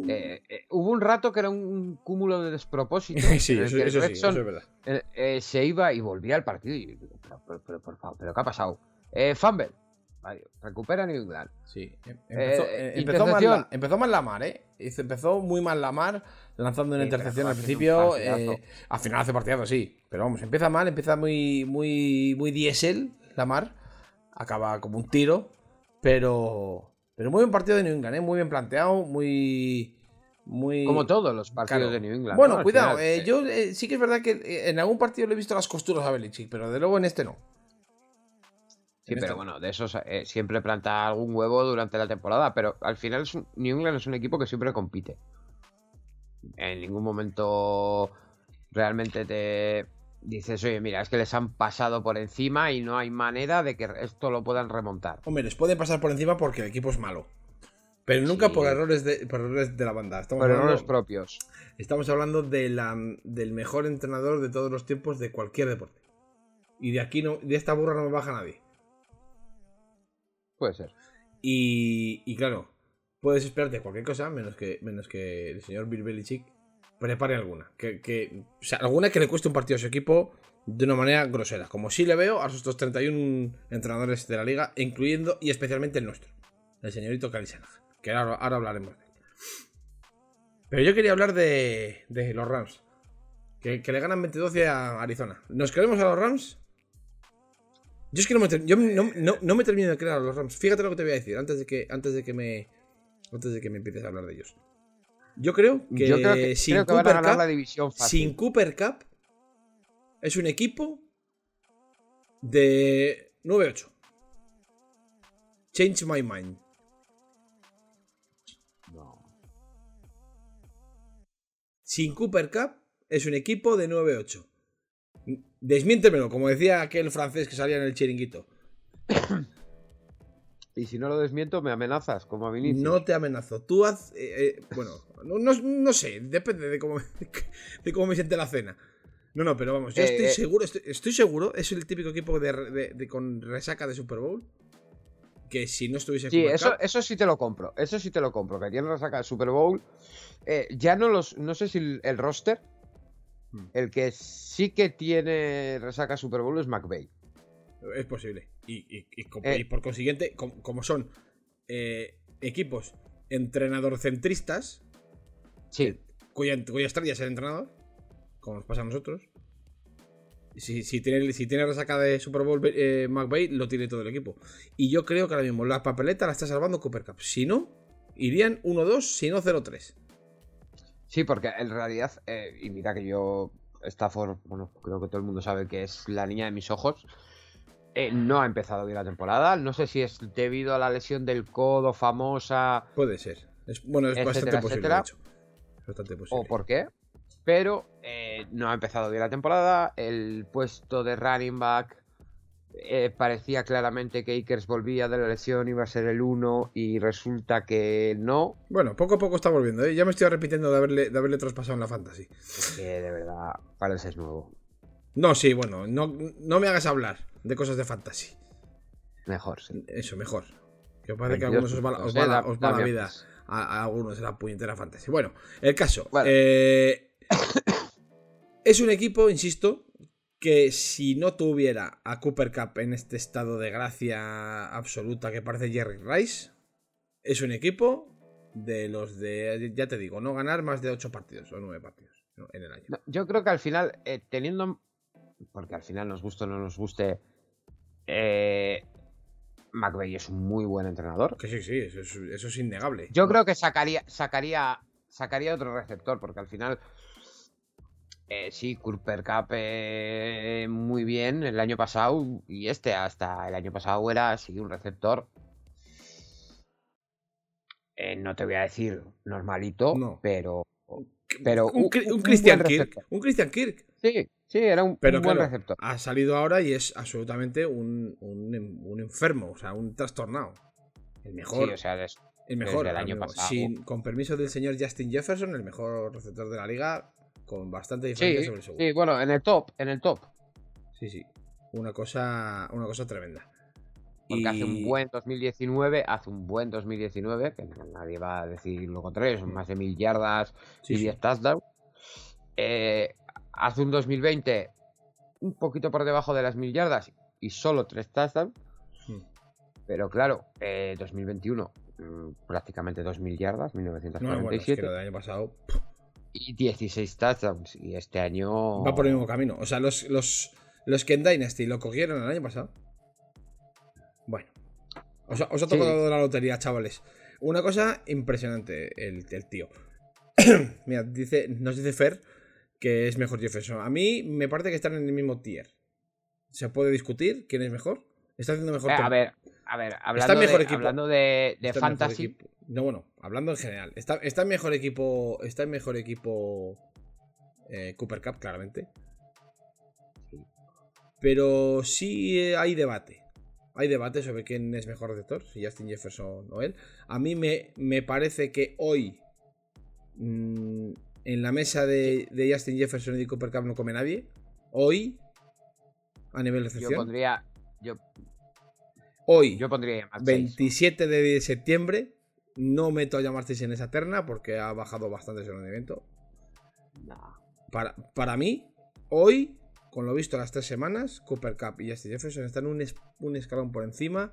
Eh, eh, hubo un rato que era un cúmulo de despropósitos.
sí, eso, sí, eso es verdad.
eh, se iba y volvía al partido. Y yo digo, pero, pero, pero, por favor, ¿pero qué ha pasado? Eh, Fumble. Recupera New England.
Sí, em- empezó,
Eh,
eh, empezó, mal la, empezó mal la mar, ¿eh? Empezó muy mal la mar, lanzando una
Sí,
intercepción al principio. eh, al final hace partidazo, sí. Pero vamos, empieza mal, empieza muy, muy, muy diésel la mar. Acaba como un tiro. Pero. Pero muy buen partido de New England, ¿eh? Muy bien planteado, muy. Muy.
Como todos los partidos
Claro.
de New England.
Bueno, cuidado,
final,
eh, yo eh, sí que es verdad que en algún partido le he visto las costuras a Belichick, pero de luego en este no.
Sí, pero bueno, de esos eh, siempre planta algún huevo durante la temporada, pero al final es un- New England es un equipo que siempre compite. En ningún momento realmente te dices, oye, mira, es que les han pasado por encima y no hay manera de que esto lo puedan remontar.
Hombre, les pueden pasar por encima porque el equipo es malo. Pero nunca
Sí.
por errores de, por errores de la banda. Estamos
Por
hablando,
errores propios.
estamos hablando de la- del mejor entrenador de todos los tiempos de cualquier deporte. Y de aquí no, de esta burra no me baja nadie.
Puede ser.
Y, claro, puedes esperarte cualquier cosa menos que, menos que el señor Bill Belichick prepare alguna. Que, o sea, alguna que le cueste un partido a su equipo de una manera grosera. Como sí le veo a sus 31 entrenadores de la liga, incluyendo y especialmente el nuestro, el señorito Shanahan, Que ahora, ahora hablaremos de él. Pero yo quería hablar de, los Rams. Que, que le ganan 22 a Arizona. ¿Nos creemos a los Rams? Yo es que no me, yo no, no- no me termino de creer a los Rams. Fíjate lo que te voy a decir antes de que, antes de que me. Antes de que me empieces a hablar de ellos. Yo creo que,
Yo creo que,
sin,
creo que
Cooper Cup,
la división fácil.
sin Cooper Cup es un equipo De 9-8. Change my mind.
No.
Sin Cooper Cup es un equipo de 9-8. Desmiéntemelo, como decía aquel francés que salía en el chiringuito.
Y si no lo desmiento, me amenazas, como a Vinicius.
No te amenazo. Tú haz. eh, eh, bueno, no, no- no sé, depende de cómo, de cómo me siente la cena. No, no, pero vamos, yo
Eh,
estoy seguro, estoy, estoy seguro, es el típico equipo de, de- de- con resaca de Super Bowl. Que si no estuviese
Sí, eso,
Cup-
eso sí te lo compro. Eso sí te lo compro. Que tiene resaca de Super Bowl. Ya no los. No sé si el, el roster.
Hmm.
El que sí que tiene resaca Super Bowl es McVeigh.
Es posible. Y, y- y com-
Eh.
y por consiguiente, com- como son eh, equipos entrenador-centristas,
Sí.
cuya, cuya estrella es el entrenador, como nos pasa a nosotros. Si, si tiene, si tiene resaca de Super Bowl eh, McVay, lo tiene todo el equipo. Y yo creo que ahora mismo la papeleta la está salvando Cooper Cup. Si no, irían 1-2, si no 0-3.
Sí, porque en realidad. eh, y mira que yo. Stafford, bueno, creo que todo el mundo sabe que es la niña de mis ojos. eh, no ha empezado bien la temporada. No sé si es debido a la lesión del codo famosa
Puede ser. Es, bueno, es
Etcétera,
bastante posible,
etcétera.
de hecho. Bastante posible.
o por qué. Pero eh, no ha empezado bien la temporada. El puesto de running back eh, parecía claramente que Akers volvía de la lesión, iba a ser el 1 y resulta que no.
Bueno, poco a poco está volviendo. ¿eh? Ya me estoy repitiendo de haberle, de haberle traspasado en la fantasy.
Que de verdad parece es nuevo.
No, sí, bueno, no, no me hagas hablar de cosas de fantasy.
Mejor, sí.
Eso, mejor. Que parece que a
22
algunos os va, la- os va
eh,
la,
da-
os va la
Damian
vida. A, a algunos de la puñetera fantasy. Bueno, el caso.
Bueno.
eh, es un equipo, insisto, que si no tuviera a Cooper Cup en este estado de gracia absoluta que parece Jerry Rice, es un equipo de los de, ya te digo, no ganar más de 8 partidos o 9 partidos en el año.
Yo creo que al final, eh, teniendo. Porque al final nos guste o no nos guste. Eh, McVeigh es un muy buen entrenador.
Que sí, sí, eso es, eso es innegable.
Yo creo que sacaría, sacaría, sacaría otro receptor, porque al final. Eh, sí, Cooper Cup eh, muy bien el año pasado. Y este hasta el año pasado era sí un receptor. eh, no te voy a decir normalito,
No.
pero. Pero
un,
un-
Cri- un
un
Christian Kirk.
receptor.
Un Christian Kirk.
Sí, sí, era un,
Pero
un buen
claro,
receptor.
ha salido ahora y es absolutamente un, un, un enfermo, o sea, un trastornado. El mejor,
Sí, o sea,
el mejor,
desde el año
amigo.
pasado.
Sin- con permiso del señor Justin Jefferson, el mejor receptor de la liga, con bastante diferencia
sí,
sobre el segundo.
sí, bueno, en el top, en el top.
Sí, sí. Una cosa, una cosa tremenda.
Porque hace un
Y-
buen 2019, hace un buen 2019, que nadie va a decir lo contrario, son más de mil yardas
sí,
y
sí.
10 touchdowns. Eh, hace un 2020 un poquito por debajo de las mil yardas y solo 3 touchdowns.
Hmm.
Pero claro, eh, 2021 mm, prácticamente 2000 yardas,
No, bueno, es que
1947
lo del año pasado
y 16 touchdowns. Y este año
va por el mismo camino. O sea, los, los, los que en Dynasty lo cogieron el año pasado. Bueno. Os, ha- os ha
Sí.
tocado la lotería, chavales. Una cosa impresionante el, el tío. Mira, dice, nos dice Fer que es mejor Jefferson. A mí me parece que están en el mismo tier. Se puede discutir quién es mejor. Está haciendo mejor
Eh, a ver, a ver, hablando,
mejor
de,
equipo.
hablando de, de
mejor
fantasy.
No, bueno, hablando en general. Está, está en mejor equipo. Está mejor equipo. eh, Cooper Cup, claramente. Pero sí eh, hay debate. Hay debate sobre quién es mejor receptor, si Justin Jefferson o él. A mí me, me parece que hoy. mm, en la mesa de, de Justin Jefferson y de Cooper Cup no come nadie. Hoy. A nivel de
yo pondría, yo,
hoy.
yo pondría más
27 de septiembre. No meto a Yamartis en esa terna porque ha bajado bastante su rendimiento. Para, para mí, hoy, con lo visto las tres semanas, Cooper Cup y Justin Jefferson están un, es- un escalón por encima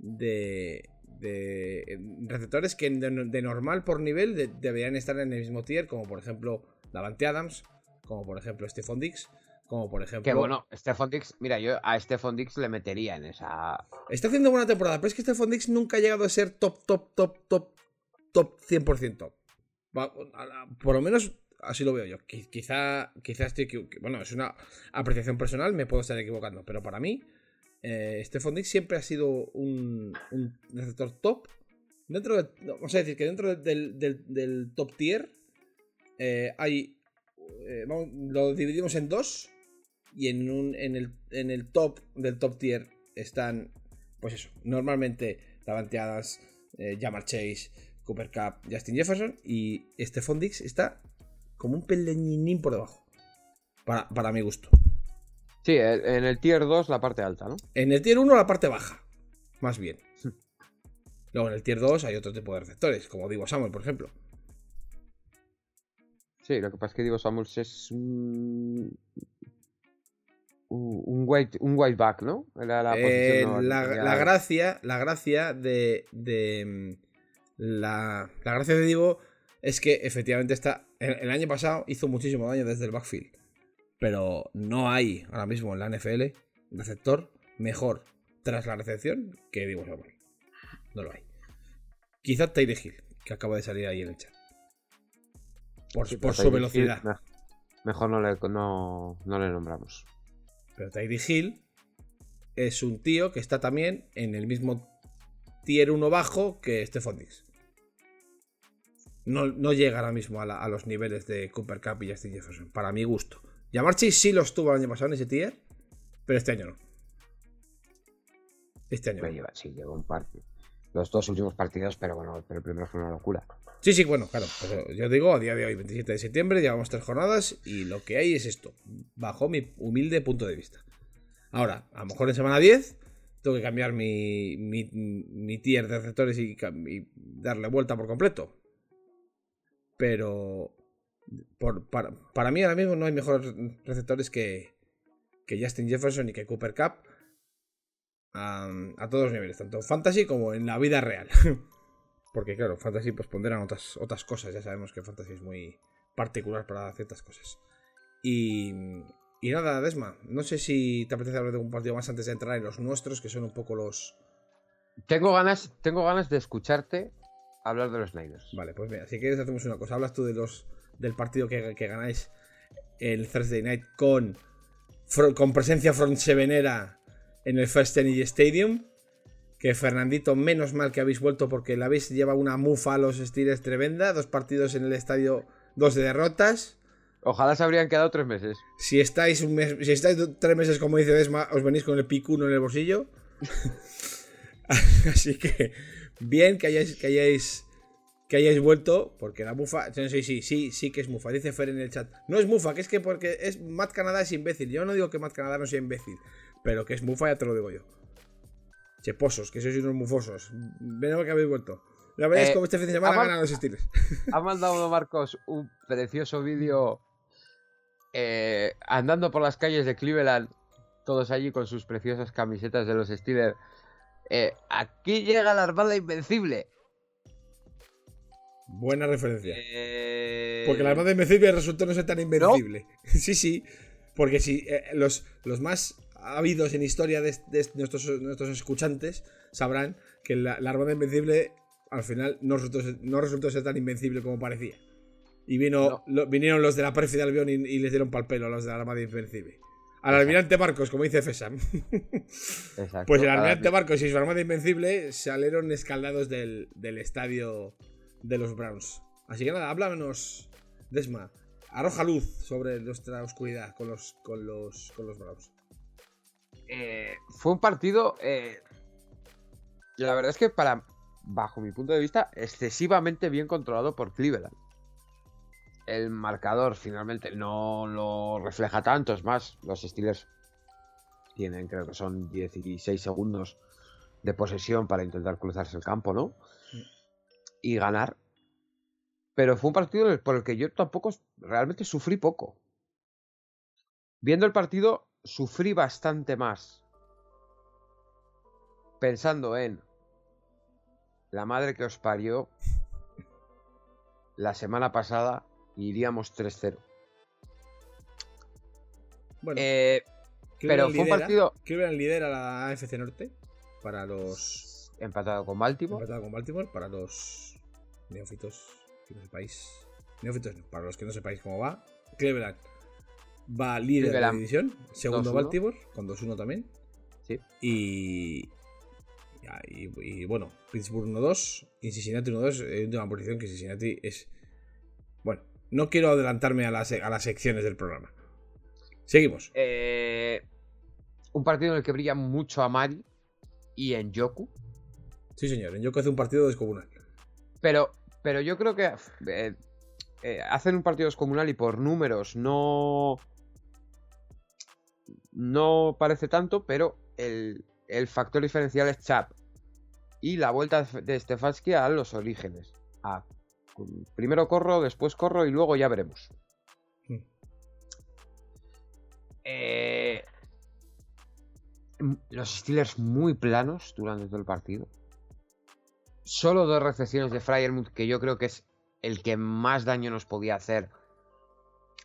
de, de receptores que de, de normal por nivel de- deberían estar en el mismo tier, como por ejemplo Davante Adams, como por ejemplo Stephon Dix, como por ejemplo...
Que bueno, Stephon Dix, mira, yo a Stephon Dix le metería en esa.
Está haciendo buena temporada, pero es que Stephon Dix nunca ha llegado a ser top, top, top, top, top 100%. Va- a la- Por lo menos así lo veo yo. Qui- Quizá, quizá estoy Bueno, es una apreciación personal, me puedo estar equivocando, pero para mí, eh, Stephon Dix siempre ha sido un, un receptor top. Dentro de, vamos a decir que dentro del, del- del top tier eh, hay. eh, vamos, lo dividimos en dos. Y en, un, en, el, en el top del top tier están. Pues eso. Normalmente Davante Adams, eh, Jamar Chase, Cooper Cup, Justin Jefferson. Y Stephon Dix está como un peleñín por debajo. Para, para mi gusto.
Sí, en el tier 2 la parte alta, ¿no?
En el tier 1 la parte baja, más bien. Luego en el tier 2 hay otro tipo de receptores, como digo Samuel, por ejemplo.
Sí, lo que pasa es que Divo Samuels es un. Un white, un white back, ¿no? La,
Eh,
no,
la, gracia, la gracia de, de, mm, la, la gracia de Divo es que efectivamente está. El, el año pasado hizo muchísimo daño desde el backfield. Pero no hay ahora mismo en la NFL receptor mejor tras la recepción que Divo Samuel. No lo hay. Quizá Tyre Hill, que acaba de salir ahí en el chat. Por,
Sí,
por
pero
su velocidad.
Hill, Mejor no le, no, no le nombramos.
Pero Tyree Hill es un tío que está también en el mismo tier 1 bajo que Stephon Diggs. No, no llega ahora mismo a, la- a los niveles de Cooper Cup y Justin Jefferson, para mi gusto. Jamar Chase sí los tuvo el año pasado en ese tier, pero este año no. Este año no.
lleva, sí, lleva un par. Los dos últimos partidos, pero bueno, pero el primero fue una locura.
Sí, sí, bueno, claro. pero yo digo, a día de hoy, 27 de septiembre, llevamos tres jornadas y lo que hay es esto, bajo mi humilde punto de vista. Ahora, a lo mejor en semana 10 tengo que cambiar mi, mi, tier de receptores y darle vuelta por completo. Pero por- para, para mí ahora mismo no hay mejores receptores que, que Justin Jefferson y que Cooper Cup a, a todos los niveles, tanto en fantasy como en la vida real. Porque claro, Fantasy pues ponderan otras, otras cosas. Ya sabemos que Fantasy es muy particular para ciertas cosas. Y, y nada, Desma, no sé si te apetece hablar de un partido más antes de entrar en los nuestros, que son un poco los...
Tengo ganas, tengo ganas de escucharte hablar de los Niners.
Vale, pues mira, si quieres hacemos una cosa. Hablas tú de los del partido que, que ganáis el Thursday Night con, con presencia frontsevenera en el First Energy Stadium. Que Fernandito, menos mal que habéis vuelto porque le habéis llevado una mufa a los Steelers tremenda. Dos partidos en el estadio, dos de derrotas.
Ojalá se habrían quedado tres meses.
Si estáis, un mes- si estáis tres meses, como dice Desma, os venís con el picuno en el bolsillo. Así que, bien que hayáis, que hayáis, que hayáis vuelto, porque la mufa, sí, sí, sí, sí, sí que es mufa, dice Fer en el chat. No es mufa, que es que porque es Matt Canadá es imbécil. Yo no digo que Matt Canadá no sea imbécil, pero que es mufa ya te lo digo yo. Cheposos, que sois unos mufosos. Ven que habéis vuelto. La verdad es
Eh,
como este fin de semana
vamos-
ganan los estilos.
Ha mandado Marcos un precioso vídeo eh, andando por las calles de Cleveland, todos allí con sus preciosas camisetas de los Steelers. Eh, aquí llega la Armada Invencible.
Buena referencia.
Eh,
Porque la Armada Invencible resultó no ser tan invencible. Sí, sí. Porque si eh, los, los más habidos en historia de, de nuestros, nuestros escuchantes sabrán que la, la Armada Invencible al final no resultó, ser- no resultó ser tan invencible como parecía. Y vino, lo- vinieron los de la pérfida Albión y, y les dieron pal pelo a los de la Armada Invencible. Al almirante Marcos, como dice Fesam.
exacto,
Pues el almirante Marcos y su Armada Invencible salieron escaldados del, del estadio de los Browns. Así que nada, háblanos, Desma. Arroja luz sobre nuestra oscuridad con los, con los, con los Browns.
Eh, fue un partido, eh, la verdad es que para, bajo mi punto de vista, excesivamente bien controlado por Cleveland. El marcador finalmente no lo refleja tanto, es más, los Steelers tienen, creo que son 16 segundos de posesión para intentar cruzarse el campo, ¿no? Y ganar. Pero fue un partido por el que yo tampoco realmente sufrí poco. Viendo el partido, sufrí bastante más. Pensando en la madre que os parió. La semana pasada iríamos 3-0.
Bueno,
Eh, pero
Cleveland
fue un partido
Cleveland lidera la AFC Norte para los.
empatado con Baltimore.
empatado con Baltimore para los neófitos que no sepáis. Neófitos no, para los que no sepáis cómo va. Cleveland va líder de la división. Segundo
2-1.
Baltimore con 2-1 también. Y, y, bueno, Pittsburgh 1-2 y Cincinnati 1-2 en última posición que Cincinnati es... Bueno, no quiero adelantarme a las, a las secciones del programa. Seguimos.
Eh, un partido en el que brilla mucho Amari y en Yoku.
Sí, señor, en Yoku hace un partido descomunal.
Pero, pero yo creo que eh, eh, hacen un partido descomunal y por números no. No parece tanto, pero el, el factor diferencial es Chap. Y la vuelta de Stefanski a los orígenes. primero corro, después corro y luego ya veremos. Hmm. Eh, los Steelers muy planos durante todo el partido. Solo dos recepciones de Fryermuth, que yo creo que es el que más daño nos podía hacer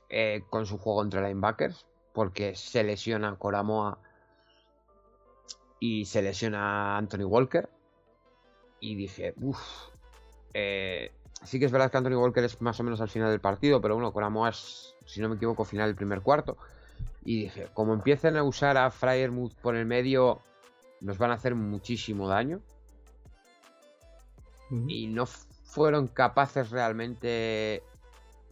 eh, con su juego entre linebackers, porque se lesiona Coramoa y se lesiona Anthony Walker. Y dije, uff, eh, sí que es verdad que Anthony Walker es más o menos al final del partido, pero bueno, Coramoa es, si no me equivoco, final del primer cuarto. Y dije, como empiecen a usar a Fryermuth por el medio, nos van a hacer muchísimo daño. Y no fueron capaces realmente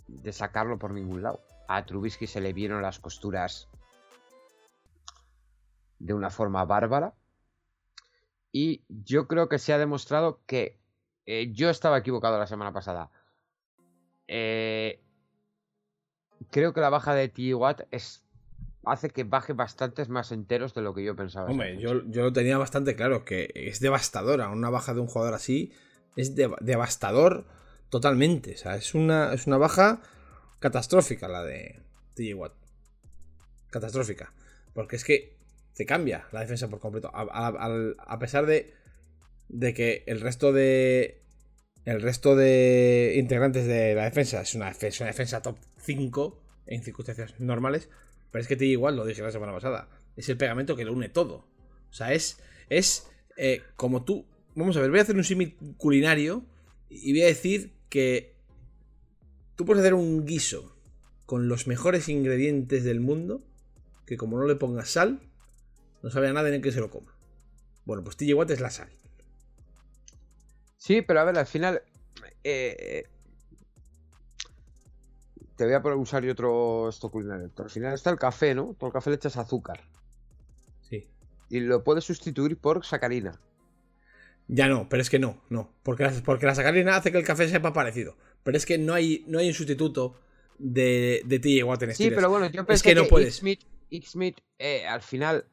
de sacarlo por ningún lado. A Trubisky se le vieron las costuras de una forma bárbara. Y yo creo que se ha demostrado que eh, yo estaba equivocado la semana pasada. Eh, creo que la baja de T. Watt es, hace que baje bastantes más enteros de lo que yo pensaba.
Hombre, yo, yo, lo tenía bastante claro, que es devastadora. Una baja de un jugador así es devastador totalmente. O sea, es una, es una baja catastrófica la de TJ Watt. Catastrófica. Porque es que te cambia la defensa por completo. A, pesar de, que el resto de. El resto de integrantes de la defensa es una, defensa top 5 en circunstancias normales. Pero es que te lo dije la semana pasada. Es el pegamento que lo une todo. O sea, es. Es eh, como tú. Vamos a ver, voy a hacer un símil culinario. Y voy a decir que. Tú puedes hacer un guiso con los mejores ingredientes del mundo. Que como no le pongas sal, no sabe a nada en el que se lo coma. Bueno, pues TJ Watt es la sal.
Sí, pero a ver, al final. Eh, te voy a usar y otro esto culinario. Al final está el café, ¿no? Todo el café le echas azúcar.
Sí.
Y lo puedes sustituir por sacarina.
Ya no, pero es que no, no. Porque porque la sacarina hace que el café sepa parecido. Pero es que no hay, no hay un sustituto de, de TJ Watt en
Sí, pero bueno, yo pensé es que, no puedes. X-Smith, eh, al final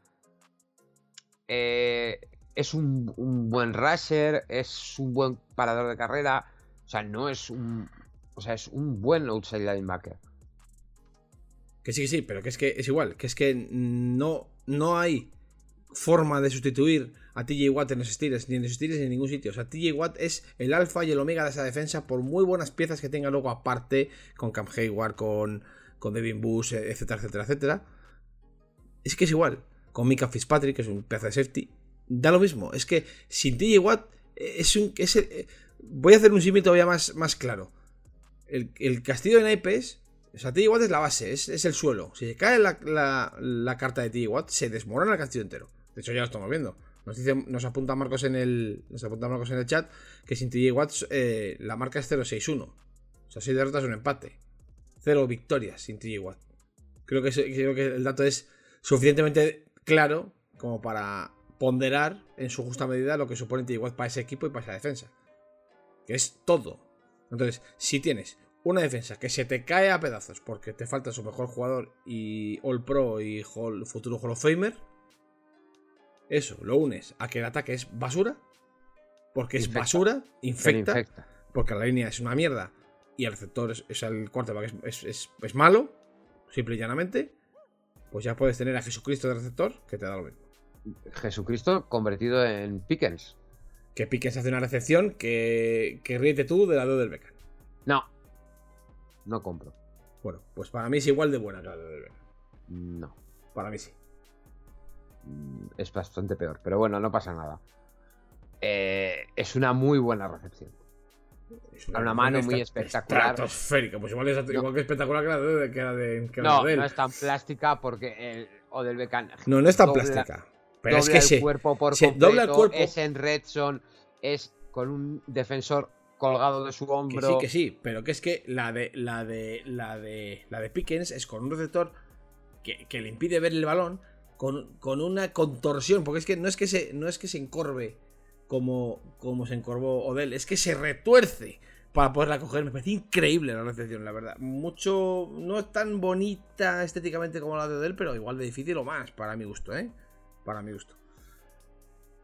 eh, es un, buen rusher, es un buen parador de carrera. O sea, no es un. O sea, es un buen outside linebacker.
Que sí, que sí, pero que es que es igual. Que es que no, no hay forma de sustituir a TJ Watt en los Steelers, ni en los Steelers ni en ningún sitio. O sea, TJ Watt es el alfa y el omega de esa defensa por muy buenas piezas que tenga luego aparte con Cam Hayward, con, con Devin Bush, etcétera, etcétera, etcétera. Es que es igual con Mika Fitzpatrick, que es un pedazo de safety, da lo mismo. Es que sin TJ Watt eh, es un. Eh, voy a hacer un símil todavía más, más claro. El, castillo de naipes. O sea, TJ Watt es la base, es, el suelo. Si se cae la, carta de TJ Watt, se desmorona el castillo entero. De hecho, ya lo estamos viendo. Nos, apunta Marcos en el. Nos apunta Marcos en el chat que sin TJ eh, la marca es 0-6-1. O sea, 6 derrotas un empate. Cero victorias sin TJ Watt. Creo que, creo que el dato es suficientemente claro como para ponderar en su justa medida lo que supone igual para ese equipo y para esa defensa. Que es todo. Entonces, si tienes una defensa que se te cae a pedazos porque te falta su mejor jugador y All Pro y futuro Hall of Famer, eso lo unes a que el ataque es basura, porque es basura, infecta, porque la línea es una mierda y el receptor es, el quarterback es, es malo, simple y llanamente pues ya puedes tener a Jesucristo de receptor que te da lo mismo.
Jesucristo convertido en Pickens.
Que Pickens hace una recepción que, que ríete tú de la del Beckham.
No. No compro.
Bueno, pues para mí es igual de buena que la del Beckham.
No.
Para mí sí.
Mm, es bastante peor, pero bueno, no pasa nada. Eh, es una muy buena recepción. Es una, mano muy espectacular.
Estratosférica, pues igual, es, igual que espectacular que la de, que la de,
no, No, es tan plástica porque el Odell Beckham.
No, no es tan plástica. Pero es que
el
se-
cuerpo por
se
completo,
dobla el cuerpo.
es en red zone, es con un defensor colgado de su
Que
hombro.
sí, que sí, pero que es que la de la de la de la de Pickens es con un receptor que, que le impide ver el balón con, una contorsión, porque es que no es que se no es que se encorve como como se encorvó Odell, es que se retuerce para poderla coger. Me parece increíble la recepción, la verdad. Mucho no es tan bonita estéticamente como la de Odell, pero igual de difícil o más para mi gusto, ¿eh? Para mi gusto.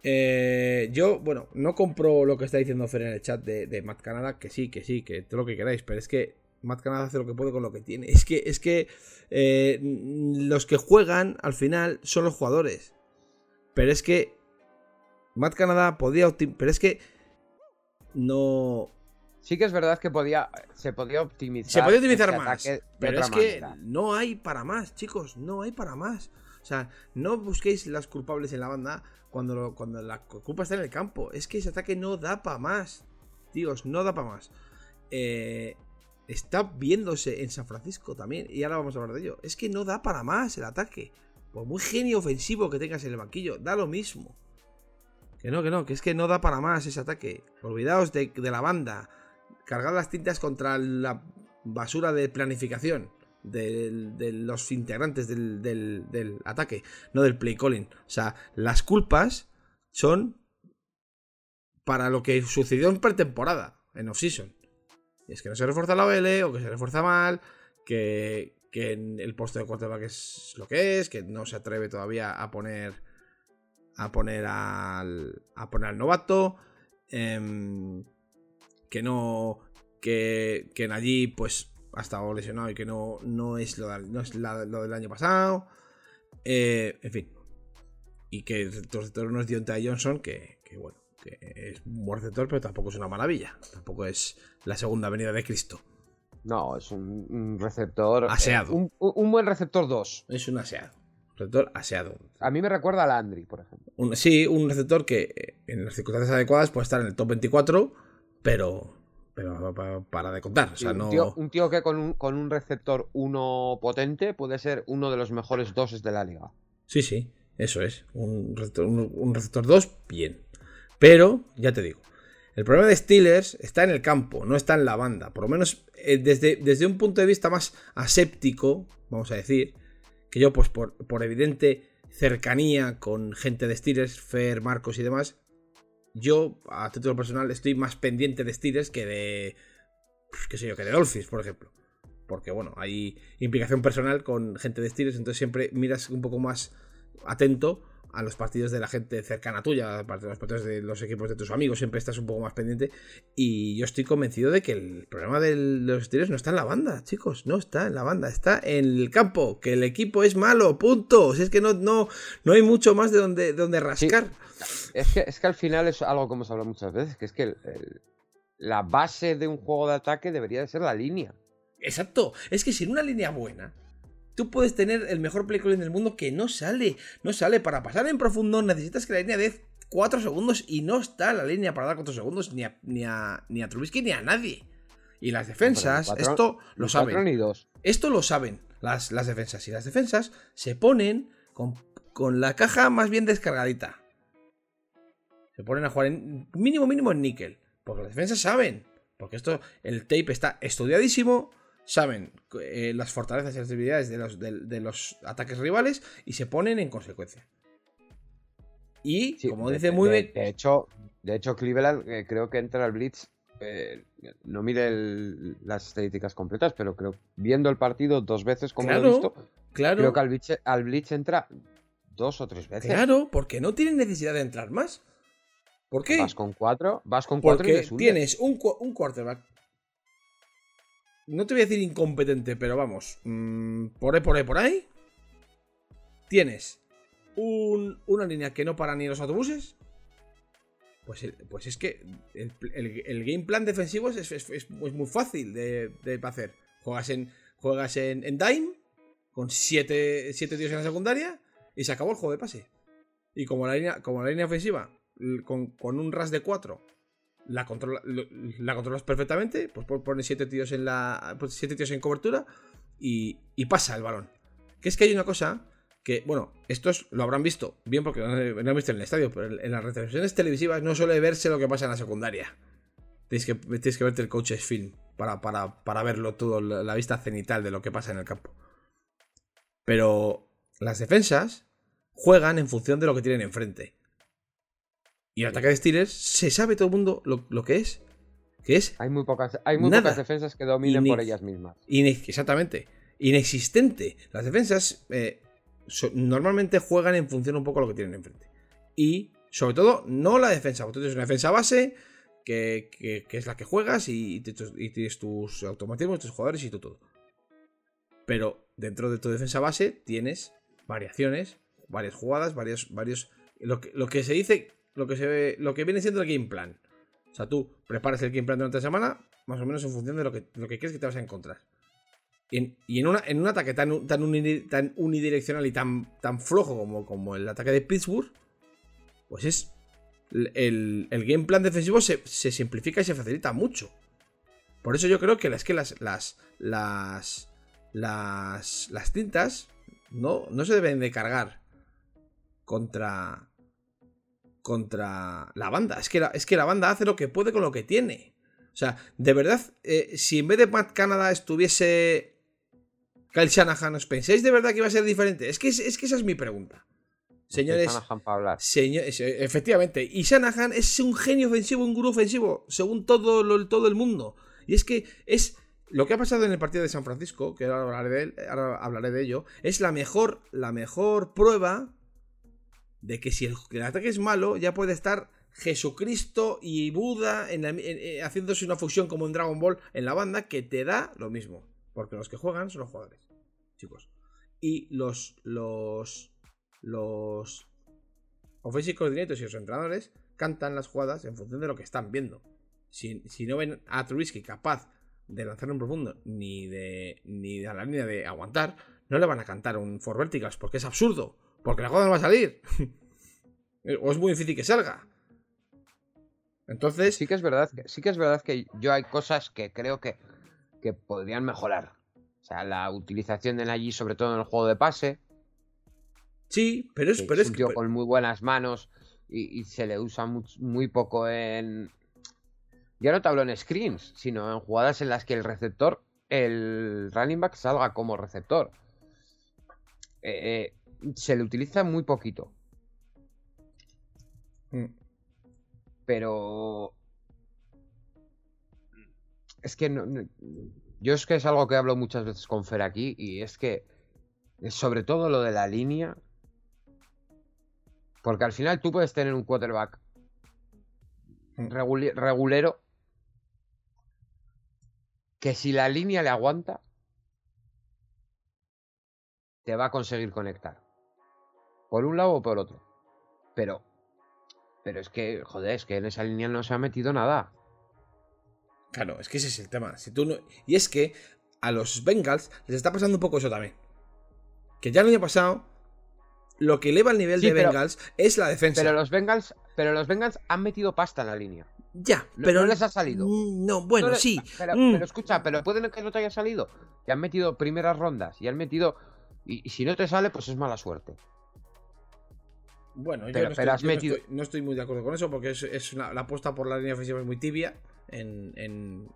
Eh, yo, bueno, no compro lo que está diciendo Fer en el chat de, de Matt Canada, que sí, que sí, que todo lo que queráis, pero es que Matt Canada hace lo que puede con lo que tiene. Es que, es que eh, los que juegan al final son los jugadores. Pero es que Matt Canada podía Pero es que no.
Sí que es verdad que podía, se podía optimizar.
Se podía optimizar más. Pero es que no hay para más, chicos. No hay para más. O sea, no busquéis las culpables en la banda cuando, lo- cuando la culpa está en el campo. Es que ese ataque no da para más. Tíos, no da para más. Eh, está viéndose en San Francisco también. Y ahora vamos a hablar de ello. Es que no da para más el ataque. Por muy genio ofensivo que tengas en el banquillo, da lo mismo. Que no, que no, que es que no da para más ese ataque. Olvidaos de, la banda. Cargad las tintas contra la basura de planificación de, los integrantes del, del- del ataque, no del play calling. O sea, las culpas son para lo que sucedió en pretemporada, en off-season. Es que no se refuerza la OL o que se refuerza mal, que, que el puesto de quarterback es lo que es, que no se atreve todavía a poner a poner al a poner al novato, em, que no que, que allí pues ha estado lesionado y que no, no es, lo, no es lo del año pasado. Eh, en fin. Y que el receptor no es Deontay Johnson, que, que bueno, que es un buen receptor, pero tampoco es una maravilla. Tampoco es la segunda venida de Cristo.
No, es un, un receptor. eh,
Aseado.
un, un- un buen receptor 2.
Es un aseado. Receptor aseado.
A mí me recuerda a Landry, por ejemplo.
Un- sí, un receptor que eh, en las circunstancias adecuadas puede estar en el top 24, pero, pero pa- para de contar. O sea,
un,
no...
tío, un tío que con un, con un receptor 1 potente puede ser uno de los mejores doses de la liga.
Sí, sí, eso es. Un receptor, un, un receptor 2, bien. Pero, ya te digo, el problema de Steelers está en el campo, no está en la banda. Por lo menos eh, desde, desde un punto de vista más aséptico, vamos a decir, que yo, pues por, por evidente cercanía con gente de Steelers, Fer, Marcos y demás, yo, a título personal, estoy más pendiente de Steelers que de. pues, qué sé yo, que de Dolphins, por ejemplo. Porque, bueno, hay implicación personal con gente de Steelers, entonces siempre miras un poco más atento a los partidos de la gente cercana tuya, aparte de los partidos de los equipos de tus amigos, siempre estás un poco más pendiente. Y yo estoy convencido de que el problema de los Steelers no está en la banda, chicos, no está en la banda, está en el campo, que el equipo es malo, punto. Si es que no, no, no hay mucho más de donde, de donde rascar.
Es que, es que al final es algo que hemos hablado muchas veces, que es que el- el- la base de un juego de ataque debería de ser la línea.
Exacto. Es que sin una línea buena, tú puedes tener el mejor play calling del mundo que no sale. No sale. Para pasar en profundo necesitas que la línea dé 4 segundos y no está la línea para dar 4 segundos ni a, ni a, ni a Trubisky ni a nadie. Y las defensas, esto lo saben.
dos.
Esto lo saben las, las defensas. Y las defensas se ponen con, con la caja más bien descargadita. Se ponen a jugar en mínimo, mínimo en níquel. Porque las defensas saben. Porque esto, el tape está estudiadísimo. Saben eh, las fortalezas y las debilidades de los, de, de los ataques rivales y se ponen en consecuencia. Y,
Sí,
como dice muy bien.
De hecho, de hecho Cleveland eh, creo que entra al Blitz. eh, no mire el- las estadísticas completas, pero creo viendo el partido dos veces como lo he
Claro,
visto,
Claro,
creo que al Blitz, al Blitz entra dos o tres veces.
claro, porque no tienen necesidad de entrar más. ¿Por qué?
Vas con cuatro, vas con cuatro y
Porque tienes un, un quarterback. No te voy a decir incompetente, pero vamos. mm, por ahí, por ahí, por ahí. Tienes un- una línea que no para ni los autobuses. Pues, pues es que el, game plan defensivo es, muy fácil de, hacer. Juegas en, juegas Dime con 7 siete, tíos en la secundaria y se acabó el juego de pase. Y como la línea, ofensiva, con, con un ras de 4, la, controlas perfectamente, pues pon- pones 7 tíos en la. pues siete tíos en cobertura y, y pasa el balón. Que es que hay una cosa que, bueno, estos lo habrán visto, bien porque no, lo han visto en el estadio, pero en las retransmisiones televisivas no suele verse lo que pasa en la secundaria. Tienes que, tienes que verte el coaches film para, para, para verlo todo, la vista cenital de lo que pasa en el campo. Pero las defensas juegan en función de lo que tienen enfrente. Y el ataque de Steelers se sabe todo el mundo lo, que es. Que es.
Hay muy pocas, hay muy pocas defensas que dominen por ellas mismas.
exactamente. Inexistente. Las defensas eh, normalmente juegan en función un poco de lo que tienen enfrente. Y sobre todo, no la defensa. Porque tienes una defensa base, que, es la que juegas, y, tienes tus automatismos, tus jugadores y todo. Pero dentro de tu defensa base tienes variaciones, varias jugadas, varios. varios lo, que, lo que se dice, lo que, se ve, lo que viene siendo el game plan. O sea, tú preparas el game plan durante la semana, más o menos en función de lo que, lo que crees que te vas a encontrar. Y en, una, en un ataque tan, tan, unidireccional y tan, tan flojo como, como el ataque de Pittsburgh, pues es. El, el game plan defensivo se, simplifica y se facilita mucho. Por eso yo creo que es que las. las. las. las, las tintas no, no se deben de cargar contra. Contra la banda. Es que la, es que la banda hace lo que puede con lo que tiene. O sea, de verdad, eh, si en vez de Matt Canada estuviese Kyle Shanahan, ¿os pensáis de verdad que iba a ser diferente? Es que, es, que esa es mi pregunta. Señores, efectivamente, y Shanahan es un genio ofensivo, un gurú ofensivo, según todo, todo el mundo. Y es que es lo que ha pasado en el partido de San Francisco, que ahora hablaré de, hablaré de ello, es la mejor, la mejor prueba de que si el, ataque es malo, ya puede estar Jesucristo y Buda en haciéndose una fusión como en Dragon Ball en la banda que te da lo mismo. Porque los que juegan son los jugadores, chicos. Y los. Los. Los. Offensive coordinators y los entrenadores cantan las jugadas en función de lo que están viendo. Si, no ven a Trubisky capaz de lanzar un profundo ni de. ni a la línea de aguantar, no le van a cantar un for verticals porque es absurdo. Porque la jugada no va a salir. o es muy difícil que salga. Entonces.
Sí que es verdad que, sí que es verdad que yo hay cosas que creo que que podrían mejorar. O sea, la utilización de Nagy, sobre todo en el juego de pase.
Sí, pero es,
pero es, un tío con muy buenas manos y, se le usa muy, poco en. Ya no te hablo en screens, sino en jugadas en las que el receptor, el running back salga como receptor. Eh, eh, se le utiliza muy poquito. Mm. Pero es que no, yo es que es algo que hablo muchas veces con Fer aquí y es que sobre todo lo de la línea porque al final tú puedes tener un quarterback mm. regulero que si la línea le aguanta te va a conseguir conectar por un lado o por otro pero pero es que joder es que en esa línea no se ha metido nada
Claro, es que ese es el tema. Si tú no... Y es que a los Bengals les está pasando un poco eso también. Que ya el año pasado, lo que eleva el nivel de Bengals es la defensa.
Pero los Bengals, pero los Bengals han metido pasta en la línea.
Ya, pero.
No les ha salido.
No, bueno, sí.
Mm. Pero, escucha, pero puede que no te haya salido. Que han metido primeras rondas y han metido. Y, si no te sale, pues es mala suerte.
Bueno, yo, no, estoy, no, estoy, muy de acuerdo con eso porque es, la apuesta por la línea ofensiva es muy tibia en, en,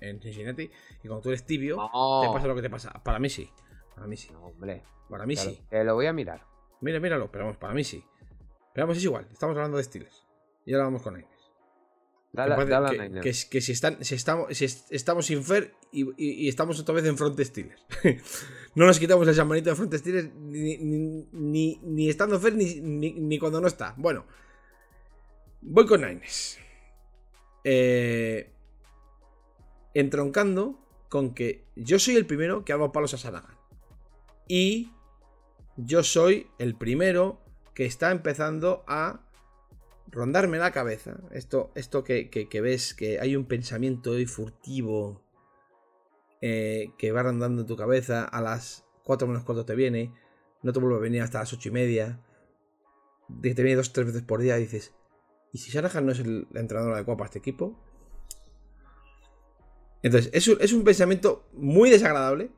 en, Cincinnati. Y cuando tú eres tibio, te pasa lo que te pasa. Para mí sí. Para mí sí.
hombre.
Para mí sí.
Te lo voy a mirar.
Mira, míralo, pero vamos, para mí sí. Pero vamos, es igual. Estamos hablando de estilos. Y ahora vamos con Niners. que, que, que, si, están, si, estamos, si estamos sin Fer y, estamos otra vez en Front Steelers. no nos quitamos el llamanito de Front Steelers ni, ni, ni, estando Fer ni, cuando no está. Bueno, voy con Niners eh, entroncando con que yo soy el primero que hago palos a Sanagan. Y yo soy el primero que está empezando a rondarme la cabeza. Esto, esto que, ves que hay un pensamiento hoy furtivo eh, que va rondando en tu cabeza a las 4 menos 4 te viene. No te vuelve a venir hasta las 8 y media. Te viene dos tres veces por día y dices, ¿Y si Shanahan no es el entrenador adecuado para este equipo? Entonces, es un, pensamiento muy desagradable.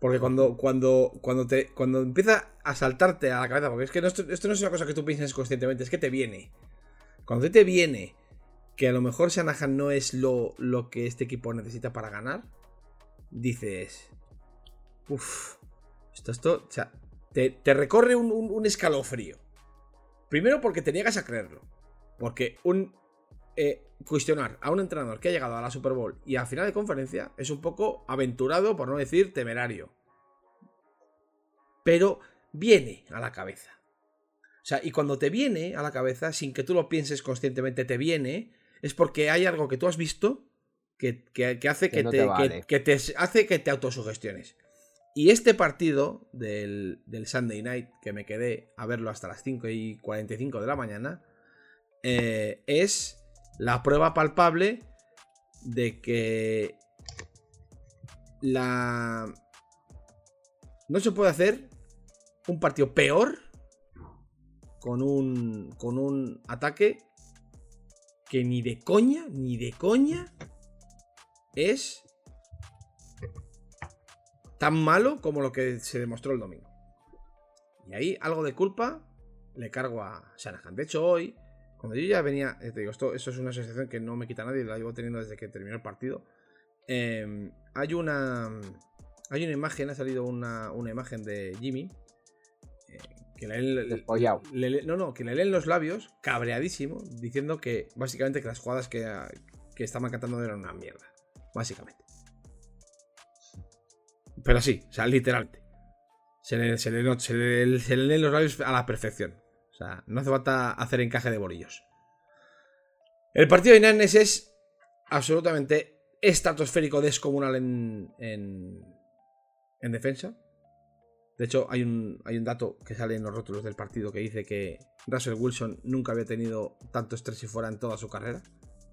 Porque cuando, cuando, cuando, te, cuando empieza a saltarte a la cabeza, porque es que esto, esto no es una cosa que tú pienses conscientemente, es que te viene. Cuando te viene que a lo mejor Shanahan no es lo, lo que este equipo necesita para ganar, dices, uff, esto, esto, o sea, te, recorre un, escalofrío. Primero porque te niegas a creerlo. Porque un eh, cuestionar a un entrenador que ha llegado a la Super Bowl y a final de conferencia es un poco aventurado, por no decir temerario. Pero viene a la cabeza. O sea, y cuando te viene a la cabeza, sin que tú lo pienses conscientemente, te viene, es porque hay algo que tú has visto que, hace que, te, te, hace que te autosugestiones. Y este partido del, Sunday Night, que me quedé a verlo hasta las 5 y 45 de la mañana, eh, es la prueba palpable de que la... No se puede hacer un partido peor con un, con un ataque que ni de coña, ni de coña es tan malo como lo que se demostró el domingo. Y ahí algo de culpa le cargo a Shanahan. De hecho, hoy, cuando yo ya venía, te digo, esto, es una sensación que no me quita nadie, la llevo teniendo desde que terminó el partido. Em, hay una. Hay una imagen, ha salido una, una imagen de Jimmy que le, no, no, que le leen los labios, cabreadísimo, diciendo que básicamente que las jugadas que, que estaban cantando eran una mierda. Básicamente. Pero sí, o sea, literalmente. Se le, se, le, leen los labios a la perfección. O sea, no hace falta hacer encaje de bolillos. El partido de Inanes es absolutamente estratosférico, descomunal en, en, en defensa. De hecho, hay un, hay un dato que sale en los rótulos del partido que dice que Russell Wilson nunca había tenido tanto estrés y fuera en toda su carrera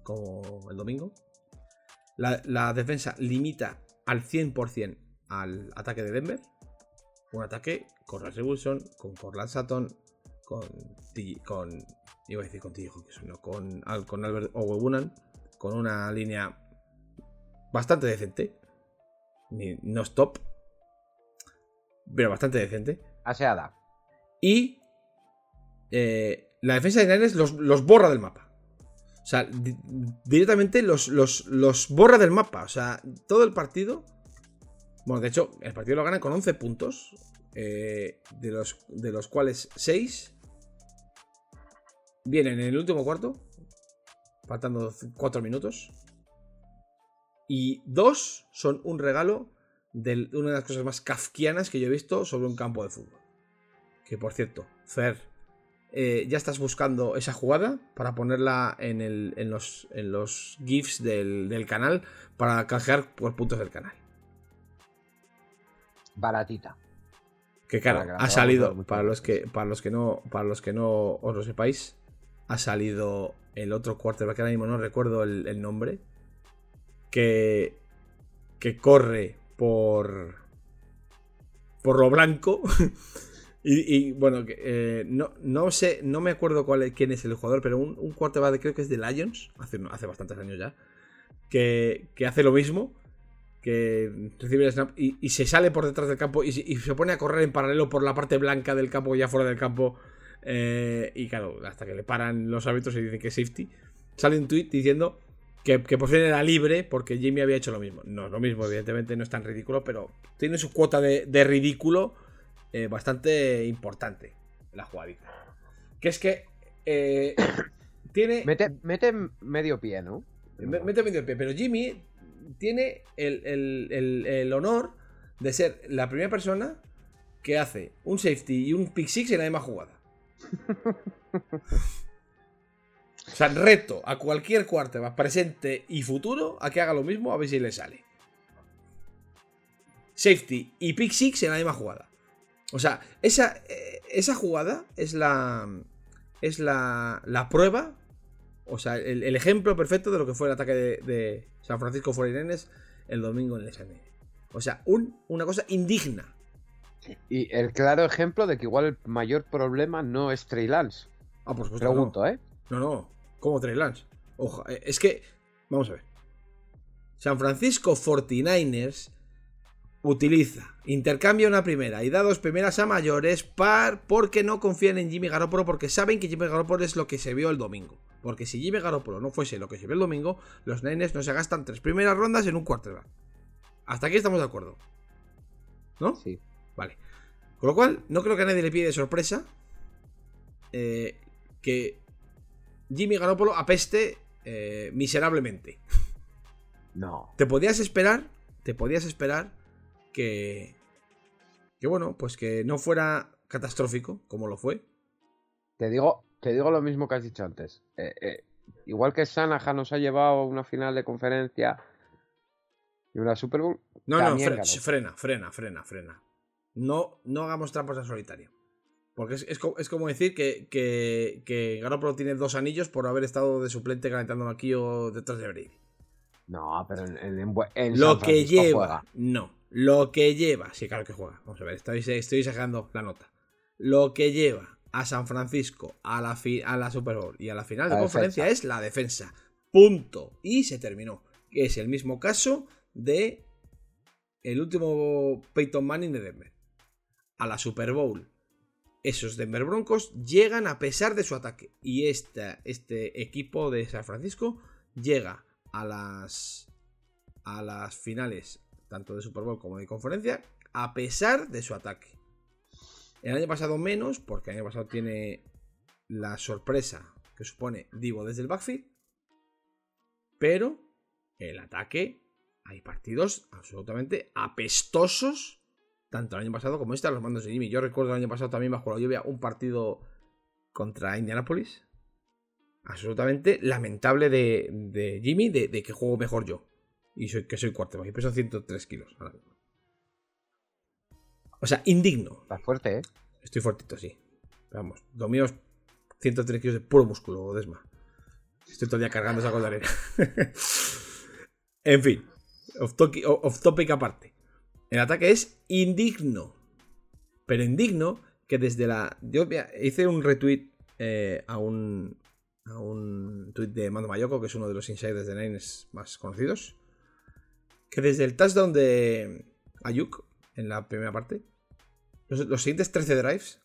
como el domingo. La, defensa limita al 100% al ataque de Denver. Un ataque con Russell Wilson, con Corland Sutton, con, iba a decir con no, con, con Albert Owebunan, con una línea bastante decente. No stop, pero bastante decente.
Aseada.
Y eh, la defensa de Niners los, borra del mapa. O sea, directamente los, los, borra del mapa. O sea, todo el partido. Bueno, de hecho, el partido lo gana con 11 puntos. Eh, de, los, de los cuales 6 vienen en el último cuarto. Faltando 4 minutos. Y 2 son un regalo de una de las cosas más kafkianas que yo he visto sobre un campo de fútbol. Que por cierto, Fer, eh, ya estás buscando esa jugada para ponerla en, en, los, en los GIFs del, canal para canjear por puntos del canal.
Baratita.
Que claro, ha salido, para los que, para los que no, para los que no os lo sepáis, ha salido el otro quarterback que ahora mismo no recuerdo el, el nombre. Que, que corre por, por lo blanco. y, bueno, eh, no, no sé, no me acuerdo cuál, quién es el jugador, pero un, un quarterback creo que es de Lions, hace, hace bastantes años ya, que, hace lo mismo, que recibe el snap y, se sale por detrás del campo y, se pone a correr en paralelo por la parte blanca del campo, ya fuera del campo. Eh, y claro, hasta que le paran los árbitros y dicen que es safety. Sale un tweet diciendo que, por fin era libre porque Jimmy había hecho lo mismo. No es lo mismo, evidentemente no es tan ridículo, pero tiene su cuota de, ridículo eh, bastante importante la jugadita. Que es que eh, tiene.
Mete, medio pie, ¿no?
Mete medio pie, pero Jimmy tiene el, honor de ser la primera persona que hace un safety y un pick six en la misma jugada. O sea, reto a cualquier quarterback presente y futuro a que haga lo mismo a ver si le sale. Safety y pick six en la misma jugada. O sea, esa, eh, esa jugada es la. Es la, la prueba. O sea, el, ejemplo perfecto de lo que fue el ataque de, San Francisco 49 el domingo en el SN. O sea, una cosa indigna.
Y el claro ejemplo de que igual el mayor problema no es Trey Lance.
Ah, por supuesto.
Pregunto, ¿eh?
No, no como Trey Lance. Ojo, es que, vamos a ver. San Francisco 49ers utiliza, intercambia una primera y da dos primeras a mayores par porque no confían en Jimmy Garoppolo porque saben que Jimmy Garoppolo es lo que se vio el domingo. Porque si Jimmy Garoppolo no fuese lo que se vio el domingo, los Niners no se gastan tres primeras rondas en un quarterback. Hasta aquí estamos de acuerdo. ¿No?
Sí.
Vale. Con lo cual, no creo que a nadie le pide de sorpresa eh, que Jimmy Garoppolo apeste eh, miserablemente.
No.
Te podías esperar, te podías esperar que, que bueno, pues que no fuera catastrófico como lo fue.
Te digo, te digo lo mismo que has dicho antes. Eh, eh, igual que Shanahan nos ha llevado a una final de conferencia y una Super Bowl.
No, no, fre- frena, frena, frena, frena. No, no hagamos trampas al solitario. Porque es, es es como decir que, que, que Garoppolo tiene dos anillos por haber estado de suplente calentando aquí o detrás de Brady.
No, pero en, en- en
Lo
San
que lleva.
juega.
No. Lo que lleva. Sí, claro que juega. Vamos a ver, estoy, estoy sacando la nota. Lo que lleva a San Francisco a la, fi- a la Super Bowl y a la final de
La
conferencia
defensa.
es la defensa. Punto. Y se terminó. Es el mismo caso de el último Peyton Manning de Denver. A la Super Bowl. Esos Denver Broncos llegan a pesar de su ataque. Y este equipo de San Francisco llega a las, a las finales, tanto de Super Bowl como de conferencia, a pesar de su ataque. El año pasado menos, porque el año pasado tiene la sorpresa que supone Divo desde el backfield. Pero el ataque, hay partidos absolutamente apestosos, tanto el año pasado como este, a los mandos de Jimmy. Yo recuerdo el año pasado también bajo la lluvia un partido contra Indianapolis. Absolutamente lamentable de, de Jimmy, de, de que juego mejor yo. Y soy, que soy quarterback. Y peso 103 kilos. ahora mismo. O sea, indigno.
Está fuerte, ¿eh?
Estoy fuertito, sí. Vamos, lo mío es 103 kilos de puro músculo, Desma. Estoy día cargando esa de arena. en fin, off topic aparte. El ataque es indigno. Pero indigno que desde la. Yo hice un retweet eh, a un. A un tweet de Mando Mayoko, que es uno de los insiders de Nines más conocidos. Que desde el touchdown de Ayuk, en la primera parte, los, los siguientes 13 drives,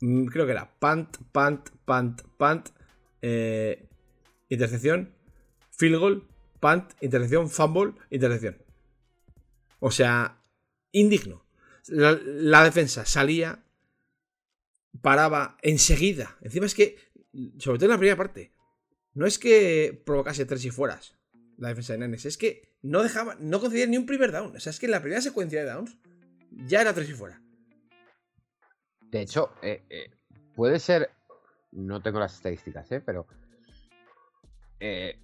mm, creo que era punt, punt, punt, punt, eh, intercepción, field goal, punt, intercepción, fumble, intercepción. O sea, indigno. La, defensa salía, paraba enseguida. Encima es que, sobre todo en la primera parte, no es que provocase tres y fueras la defensa de Nenes, es que no dejaba, no concedía ni un primer down. O sea, es que en la primera secuencia de downs ya era tres y fuera.
De hecho, eh, eh, puede ser. No tengo las estadísticas, ¿eh? Pero. eh,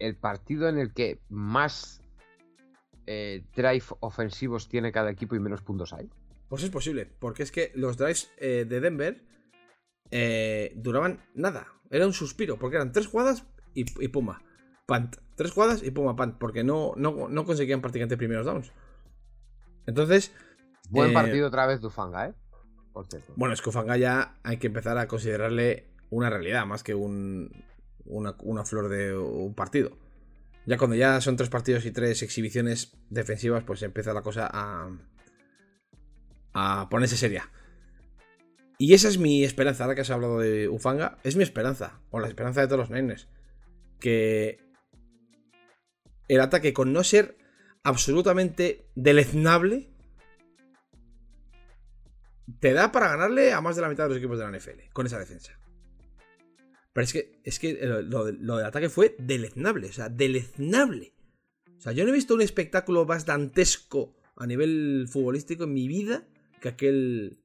el partido en el que más eh, drive ofensivos tiene cada equipo y menos puntos hay.
Pues es posible, porque es que los drives eh, de Denver eh, duraban nada. Era un suspiro, porque eran tres jugadas y, y puma. Punt. Tres jugadas y puma punt, porque no, no, no conseguían prácticamente primeros downs. Entonces,
Buen partido otra vez Dufanga, ¿eh? Por cierto.
bueno, es que Ufanga ya hay que empezar a considerarle una realidad, más que un, una, una flor de un partido. Ya cuando ya son tres partidos y tres exhibiciones defensivas, pues empieza la cosa a, a ponerse seria. Y esa es mi esperanza, ahora que has hablado de Ufanga, es mi esperanza, o la esperanza de todos los Niners. Que el ataque con no ser absolutamente deleznable te da para ganarle a más de la mitad de los equipos de la NFL con esa defensa. Pero es que, es que lo, del ataque fue deleznable, o sea, deleznable. O sea, yo no he visto un espectáculo más dantesco a nivel futbolístico en mi vida que aquel.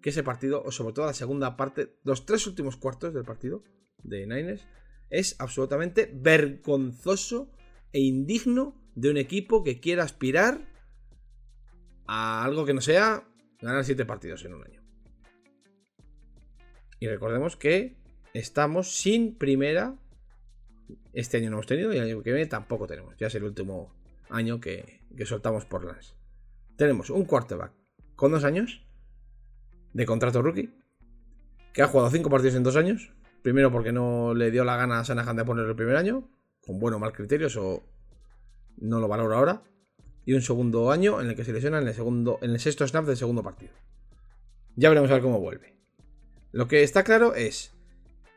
que ese partido, o sobre todo la segunda parte, los tres últimos cuartos del partido de Niners, es absolutamente vergonzoso e indigno de un equipo que quiera aspirar a algo que no sea ganar siete partidos en un año. Y recordemos que estamos sin primera. Este año no hemos tenido y el año que viene tampoco tenemos. Ya es el último año que, que soltamos por las. Tenemos un quarterback con dos años de contrato rookie que ha jugado cinco partidos en dos años. Primero porque no le dio la gana a Shanahan de ponerlo el primer año, con bueno o mal criterio, eso no lo valoro ahora. y un segundo año en el que se lesiona en el, segundo, en el sexto snap del segundo partido. Ya veremos a ver cómo vuelve. Lo que está claro es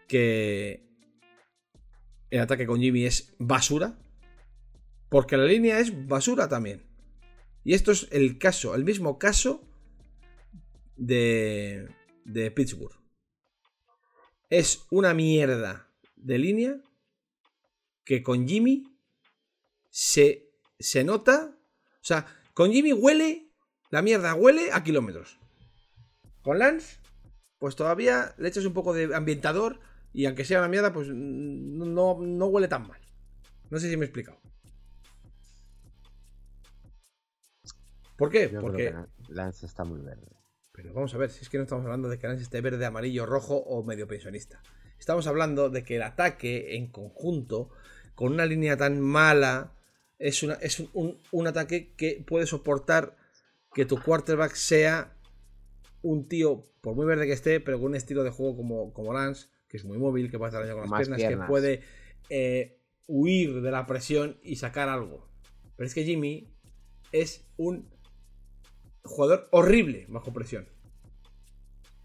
que el ataque con Jimmy es basura, porque la línea es basura también. Y esto es el caso, el mismo caso de, de Pittsburgh. Es una mierda de línea que con Jimmy se, se nota. O sea, con Jimmy huele, la mierda huele a kilómetros. Con Lance, pues todavía le echas un poco de ambientador y aunque sea una mierda, pues no, no huele tan mal. No sé si me he explicado. ¿Por qué? Porque
Lance está muy verde.
Pero vamos a ver, si es que no estamos hablando de que Lance esté verde, amarillo, rojo o medio pensionista. Estamos hablando de que el ataque en conjunto, con una línea tan mala, es, una, es un, un, ataque que puede soportar que tu quarterback sea un tío, por muy verde que esté, pero con un estilo de juego como, como Lance, que es muy móvil, que puede hacer daño con las piernas, que puede eh, huir de la presión y sacar algo. Pero es que Jimmy es un jugador horrible bajo presión.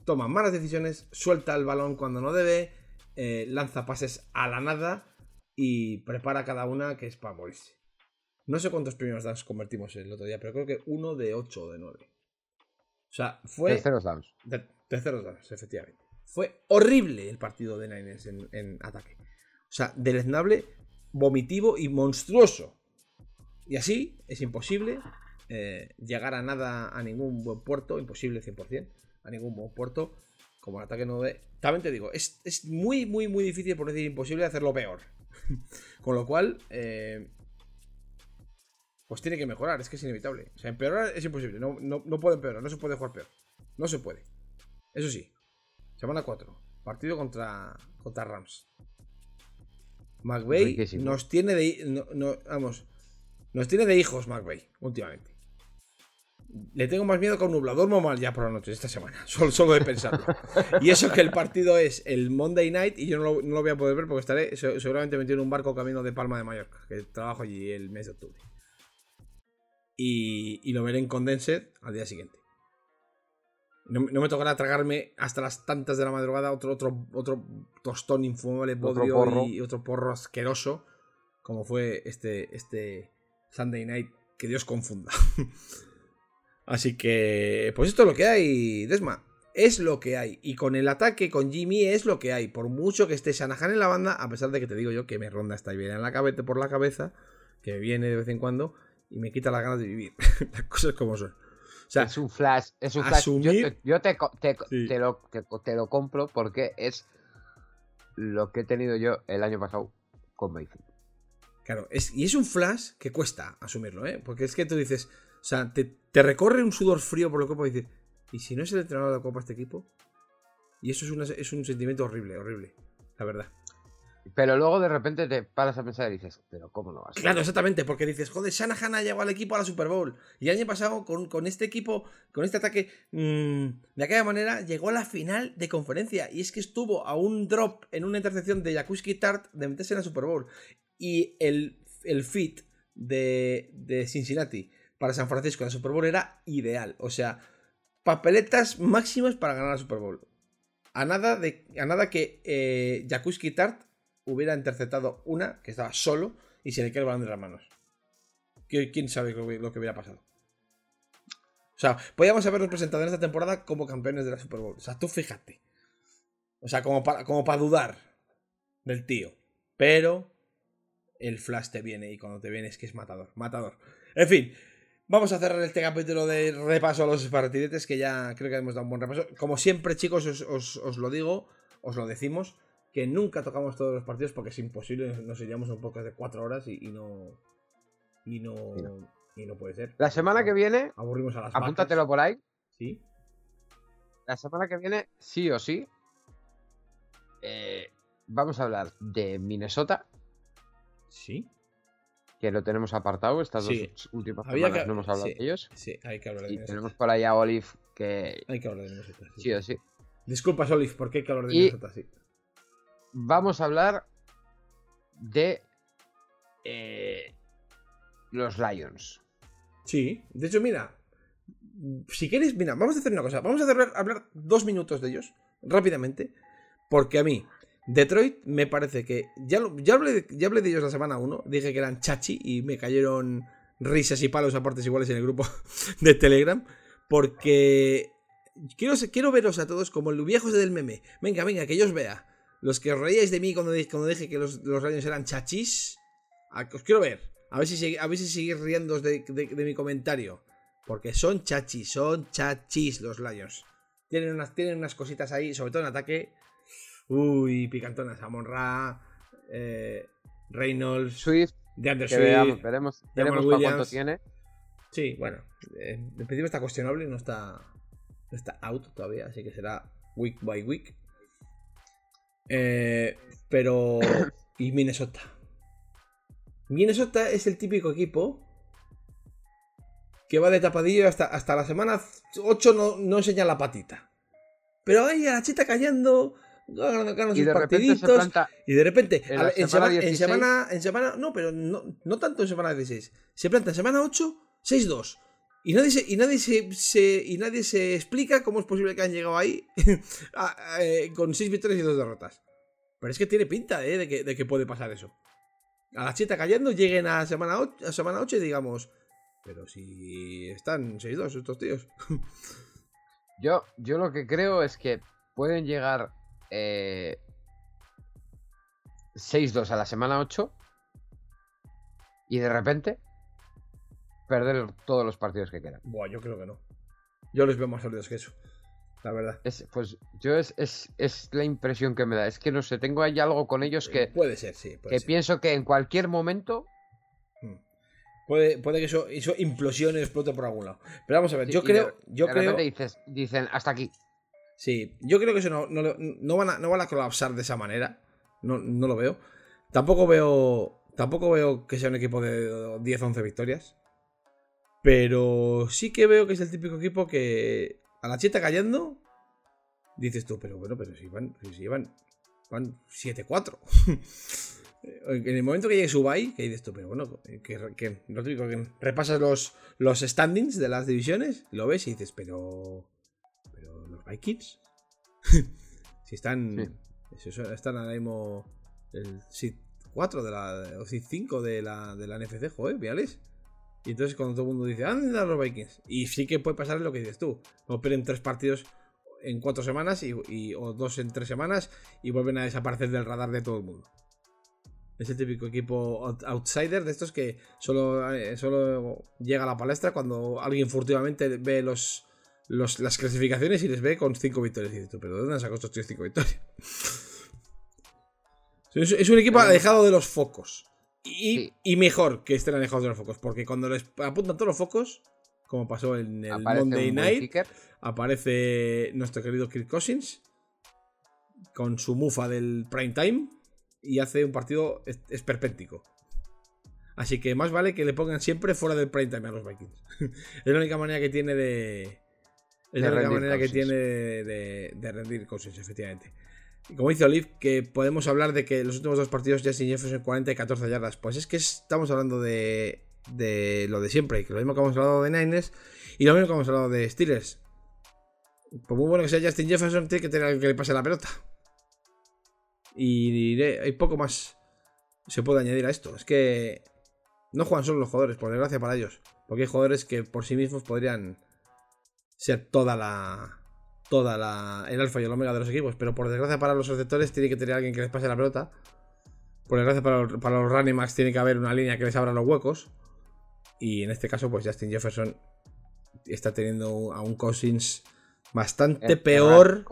Toma malas decisiones, suelta el balón cuando no debe, eh, lanza pases a la nada y prepara cada una que es para morirse. No sé cuántos primeros downs convertimos el otro día, pero creo que uno de 8 o de 9. O sea, fue.
Terceros downs.
terceros downs, efectivamente. Fue horrible el partido de Niners en, ataque. O sea, deleznable, vomitivo y monstruoso. Y así es imposible eh, llegar a nada, a ningún buen puerto, imposible 100%, a ningún buen puerto, como el ataque no de... También te digo, es, muy, muy, muy difícil, por decir imposible, hacerlo peor. Con lo cual, eh, pues tiene que mejorar, es que es inevitable. O sea, empeorar es imposible, no, no, no puede empeorar, no se puede jugar peor. No se puede. Eso sí, Semana 4. Partido contra, contra Rams. McVeigh nos tiene de. vamos. Nos tiene de hijos McVeigh, últimamente. Le tengo más miedo que un nublador normal ya por la noche esta semana. Solo, solo de pensarlo. y eso que el partido es el Monday night y yo no lo, voy a poder ver porque estaré seguramente metido en un barco camino de Palma de Mallorca, que trabajo allí el mes de octubre. Y, y lo veré en Condensed al día siguiente. No, me tocará tragarme hasta las tantas de la madrugada otro, otro, otro tostón infumable, podrio y otro porro asqueroso, como fue este, este Sunday night. Que Dios confunda. Así que, pues esto es lo que hay, Desma. Es lo que hay. Y con el ataque con Jimmy es lo que hay. Por mucho que esté Shanahan en la banda, a pesar de que te digo yo que me ronda esta idea en la cabeza, por la cabeza, que viene de vez en cuando y me quita las ganas de vivir. las cosas como son
es un flash. Es un flash. Yo, te, te, lo, te, lo compro porque es lo que he tenido yo el año pasado con Mayfield.
Claro, es, y es un flash que cuesta asumirlo, ¿eh? Porque es que tú dices, o sea, te, recorre un sudor frío por lo que puedo decir, ¿y si no es el entrenador de la Copa este equipo? Y eso es, es un sentimiento horrible, horrible, la verdad.
Pero luego de repente te paras a pensar y dices, pero ¿cómo no vas?
Claro, exactamente, porque dices, joder, Shanahan ha llegado al equipo a la Super Bowl. Y el año pasado, con, este equipo, con este ataque, mmm, de aquella manera, llegó a la final de conferencia. Y es que estuvo a un drop en una intercepción de Jakuski Tart de meterse en la Super Bowl. Y el, el fit de, de Cincinnati para San Francisco en la Super Bowl era ideal. O sea, papeletas máximas para ganar la Super Bowl. A nada, de, a nada que eh, Tart hubiera interceptado una que estaba solo y se le queda el balón de las manos. ¿Quién sabe lo que hubiera pasado? O sea, podíamos habernos presentado en esta temporada como campeones de la Super Bowl. O sea, tú fíjate. O sea, como para, como para dudar del tío. Pero el flash te viene y cuando te viene es que es matador. Matador. En fin, vamos a cerrar este capítulo de repaso a los partidetes que ya creo que hemos dado un buen repaso. Como siempre, chicos, os lo digo, os lo decimos que nunca tocamos todos los partidos porque es imposible, nos iríamos un poco de cuatro horas y, no, y no. Y no. puede ser.
La semana que viene.
Aburrimos a las
Apúntatelo por ahí.
Sí.
La semana que viene, sí o sí. Eh, vamos a hablar de Minnesota.
Sí.
Que lo tenemos apartado estas dos últimas semanas. no hemos hablado de ellos.
Sí, hay que hablar de
Minnesota. Tenemos por ahí a Olive que.
Hay que hablar de Minnesota.
Sí, o sí.
Disculpas, Olive, ¿por qué hay que hablar de Minnesota? Sí
vamos a hablar de eh, los Lions.
Sí, de hecho, mira, si quieres, mira, vamos a hacer una cosa. Vamos a hacer, hablar dos minutos de ellos, rápidamente, porque a mí, Detroit me parece que. Ya, ya, hablé, ya hablé de ellos la semana 1, dije que eran chachi y me cayeron risas y palos a partes iguales en el grupo de Telegram, porque quiero, quiero veros a todos como los viejos del meme. Venga, venga, que yo os vea. Los que os reíais de mí cuando, cuando dije que los, los rayos eran chachis, os quiero ver. A ver si, a ver si seguís riendo de, de, mi comentario. Porque son chachis, son chachis los Lions. Tienen unas, tienen unas cositas ahí, sobre todo en ataque. Uy, picantonas. Amon Ra, eh, Reynolds,
Swift.
De Anderson
Swift, veremos, veremos cuánto tiene.
Sí, bueno. Eh, en principio está cuestionable no está, no está out todavía, así que será week by week. Eh, pero. y Minnesota. Minnesota es el típico equipo que va de tapadillo hasta, hasta la semana 8 no, no enseña la patita. Pero ahí a la chita callando, ganando sus partiditos. Y de repente, en, semana, en, semana, No, pero no, no, tanto en semana 16. Se planta en semana 8, 6-2. Y nadie, se, y, nadie se, y nadie se explica cómo es posible que han llegado ahí eh, con 6 victorias y 2 derrotas. Pero es que tiene pinta ¿eh? de, que, de que puede pasar eso a la chita cayendo, lleguen a semana 8, a semana 8 y digamos, pero si están 6-2 estos tíos.
Yo, yo lo que creo es que pueden llegar eh, 6-2 a la semana 8 y de repente perder todos los partidos que quedan.
Buah, yo creo que no. Yo les veo más sólidos que eso la verdad.
Es, pues yo es, es, la impresión que me da. Es que no sé, tengo ahí algo con ellos que.
Puede ser, sí.
que pienso que en cualquier momento.
Hmm. Puede, puede que eso, eso implosione, explote por algún lado. Pero vamos a ver, yo creo. yo creo...
dices, dicen, hasta aquí.
Sí, yo creo que eso no, no, van, a, no van a colapsar de esa manera. No, no lo veo. Tampoco veo. Tampoco veo que sea un equipo de 10-11 victorias. Pero sí que veo que es el típico equipo que a la chita cayendo, dices tú, pero bueno, pero si van, si van, van 7-4. en el momento que llegue Subai, que dices tú, pero bueno, que, lo típico, que repasas los, los standings de las divisiones, lo ves y dices, pero. Pero los Vikings. si están. están ahora mismo. El SID 4 de la. O SID 5 de la, de la NFC, joder, ¿veales? Y entonces cuando todo el mundo dice, anda los Vikings. Y sí que puede pasar lo que dices tú. No pierden tres partidos en cuatro semanas y, o dos en tres semanas y vuelven a desaparecer del radar de todo el mundo. Es el típico equipo outsider de estos que solo, eh, solo llega a la palestra cuando alguien furtivamente ve los, las clasificaciones y les ve con cinco victorias. Y dices tú, pero ¿de dónde sacado estos cinco victorias? es un equipo alejado de los focos. Y, mejor que estén alejados de los focos, porque cuando les apuntan todos los focos, como pasó en el Monday Night, aparece nuestro querido Kirk Cousins con su mufa del prime time y hace un partido esperpéntico. Así que más vale que le pongan siempre fuera del prime time a los Vikings. es la única manera que tiene de. Es la única manera que tiene de, de rendir Cousins, efectivamente. Como dice Olive, que podemos hablar de que los últimos dos partidos Justin Jefferson 40 y 14 yardas. Pues es que estamos hablando de, de lo de siempre, que lo mismo que hemos hablado de Niners y lo mismo que hemos hablado de Steelers. Por muy bueno que sea Justin Jefferson, tiene que tener alguien que le pase la pelota. Y hay poco más se puede añadir a esto. Es que no juegan solo los jugadores, por desgracia para ellos. Porque hay jugadores que por sí mismos podrían ser toda la, toda la, el alfa y el omega de los equipos, pero por desgracia para los receptores tiene que tener alguien que les pase la pelota. Por desgracia para los, para los running backs tiene que haber una línea que les abra los huecos. Y en este caso, pues Justin Jefferson está teniendo a un Cousins bastante peor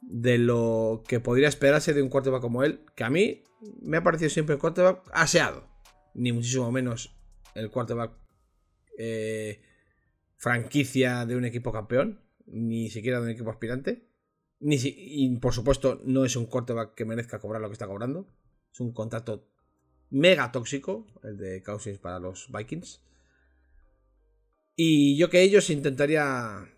de lo que podría esperarse de un quarterback como él, que a mí me ha parecido siempre un quarterback aseado, ni muchísimo menos el quarterback eh, franquicia de un equipo campeón ni siquiera de un equipo aspirante. Ni y por supuesto, no es un quarterback que merezca cobrar lo que está cobrando. Es un contrato mega tóxico, el de Cousins para los Vikings. Y yo que ellos intentaría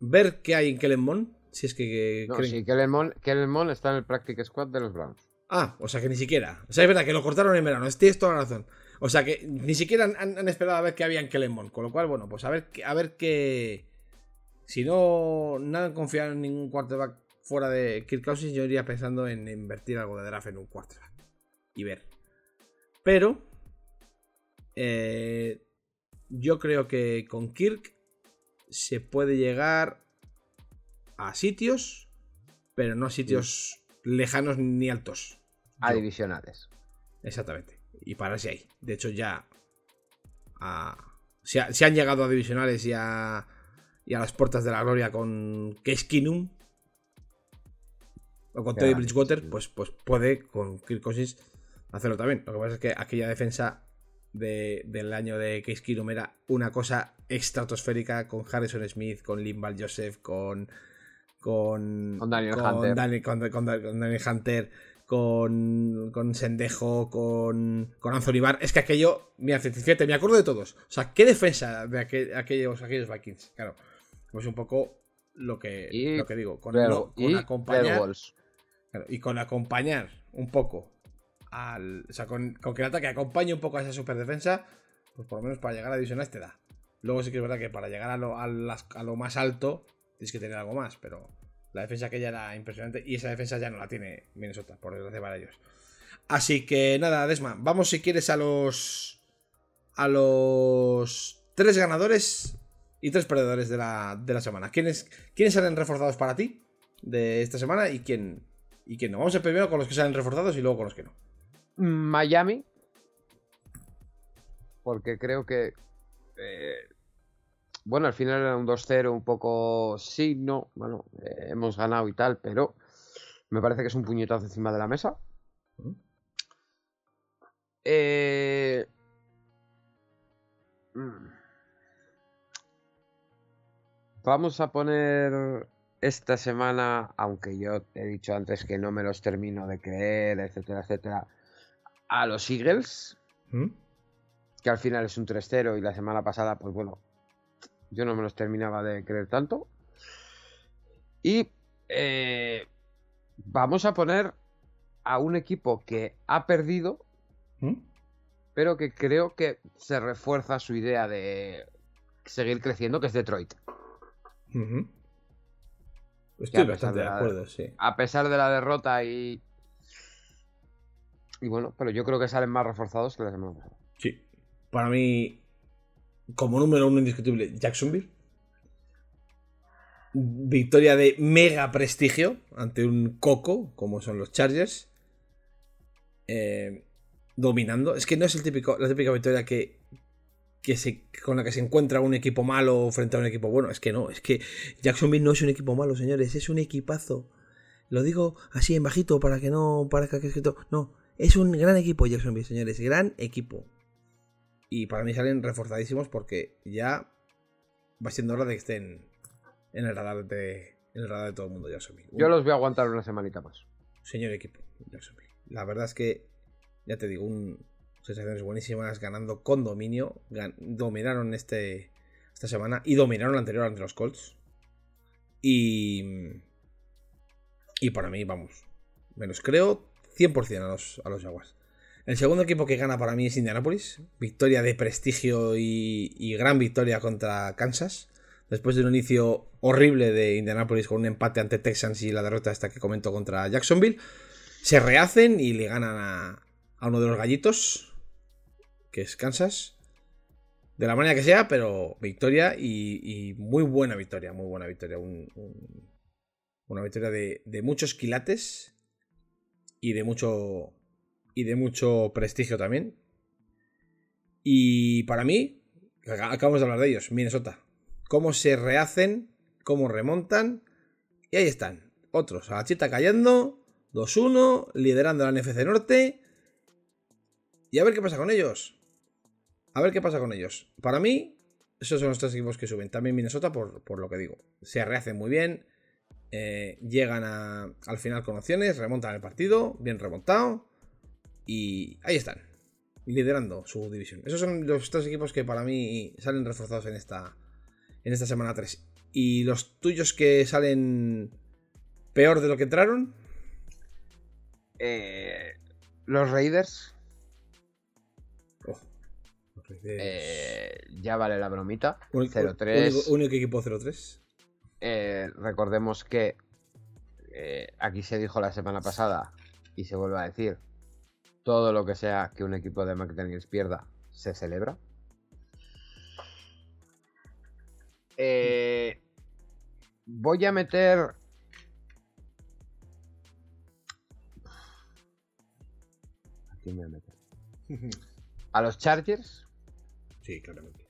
ver qué hay en Kellen Si es que.
No, sí, Kellen está en el Practice Squad de los Browns.
Ah, o sea que ni siquiera. O sea, es verdad que lo cortaron en verano. Tienes toda la razón. O sea que ni siquiera han, esperado a ver qué había en Kelemon. Con lo cual, bueno, pues a ver, a ver qué. Si no, nada han confiado en ningún quarterback fuera de Kirk Cousins, yo iría pensando en invertir algo de draft en un quarterback. Y ver. Pero. Eh, yo creo que con Kirk se puede llegar a sitios, pero no a sitios lejanos ni altos.
A divisionales.
Exactamente. Y pararse ahí. De hecho, ya. se, han llegado a divisionales y a, y a las puertas de la gloria con Case Keenum o con Teddy Bridgewater, pues, pues puede con Kirk Cousins hacerlo también. Lo que pasa es que aquella defensa del año de Case Keenum era una cosa estratosférica con Harrison Smith, con Limbal Joseph, con con,
con Daniel Hunter.
con, Daniel Hunter, con, con Sendejo, con, con Anthony Barr. Es que aquello, mira, fíjate, me acuerdo de todos. O sea, qué defensa de aquellos, aquellos Vikings. Claro, pues un poco lo que, lo que digo. Con, con acompañar. y con acompañar un poco al. O sea, con, con que el ataque acompañe un poco a esa super defensa, pues por lo menos para llegar a divisionales te da. Luego sí que es verdad que para llegar a lo, a lo más alto tienes que tener algo más, pero la defensa aquella era impresionante y esa defensa ya no la tiene Minnesota, por desgracia para ellos. Así que nada, Desma, vamos si quieres a los. a los tres ganadores y tres perdedores de la, semana. ¿Quiénes, ¿Quiénes salen reforzados para ti de esta semana y quién, y quién no? Vamos a primero con los que salen reforzados y luego con los que no.
Miami. Porque creo que eh, bueno, al final era un 2-0 un poco sí, no, bueno, eh, hemos ganado y tal, pero me parece que es un puñetazo encima de la mesa. Eh... Mm. Vamos a poner esta semana, aunque yo he dicho antes que no me los termino de creer, etcétera, etcétera, a los Eagles, ¿Mm? que al final es un 3-0 y la semana pasada, pues bueno, yo no me los terminaba de creer tanto. Y eh, vamos a poner a un equipo que ha perdido, ¿Mm? pero que creo que se refuerza su idea de seguir creciendo, que es Detroit.
Estoy bastante de, acuerdo, sí.
A pesar de la derrota y. Y bueno, pero yo creo que salen más reforzados que la semana pasada.
Sí. Para mí, como número uno indiscutible, Jacksonville. Victoria de mega prestigio ante un coco, como son los Chargers. Eh, dominando. Es que no es el típico, la típica victoria que, que se, con la que se encuentra un equipo malo frente a un equipo bueno. Es que no, es que Jacksonville no es un equipo malo, señores. Es un equipazo. Lo digo así en bajito para que no parezca que es escrito. No, es un gran equipo Jacksonville, señores. Gran equipo. Y para mí salen reforzadísimos porque ya va siendo hora de que estén en el radar de, en el radar de todo el mundo Jacksonville.
Yo los voy a aguantar una semanita más.
Señor equipo, Jacksonville. La verdad es que, ya te digo, un, sensaciones buenísimas, ganando con dominio. dominaron este, esta semana y dominaron la anterior ante los Colts. Y, y para mí, vamos, menos creo 100% a los, a los Jaguars. El segundo equipo que gana para mí es Indianapolis. Victoria de prestigio y, gran victoria contra Kansas. Después de un inicio horrible de Indianapolis con un empate ante Texans y la derrota esta que comento contra Jacksonville. Se rehacen y le ganan a, uno de los gallitos, que es Kansas. De la manera que sea, pero victoria y, muy buena victoria, muy buena victoria. una victoria de, muchos quilates y de mucho y de mucho prestigio también. Y para mí, acabamos de hablar de ellos, Minnesota. Cómo se rehacen, cómo remontan. Y ahí están. Otros, a la chita cayendo. 2-1, liderando la NFC Norte. Y a ver qué pasa con ellos. A ver qué pasa con ellos. Para mí, esos son los tres equipos que suben. También Minnesota, por, lo que digo. Se rehacen muy bien. Eh, llegan al final con opciones. Remontan el partido. Bien remontado. Y ahí están, liderando su división. Esos son los tres equipos que para mí salen reforzados en esta, en esta semana 3. ¿Y los tuyos que salen peor de lo que entraron?
Eh, los Raiders. Eh, ya vale la bromita.
Único-
0-3.
Único, único equipo 0-3.
Eh, recordemos que eh, aquí se dijo la semana pasada y se vuelve a decir: todo lo que sea que un equipo de McDaniels pierda se celebra. Voy a meter. ¿A quién voy a meter? A los Chargers,
sí, claramente.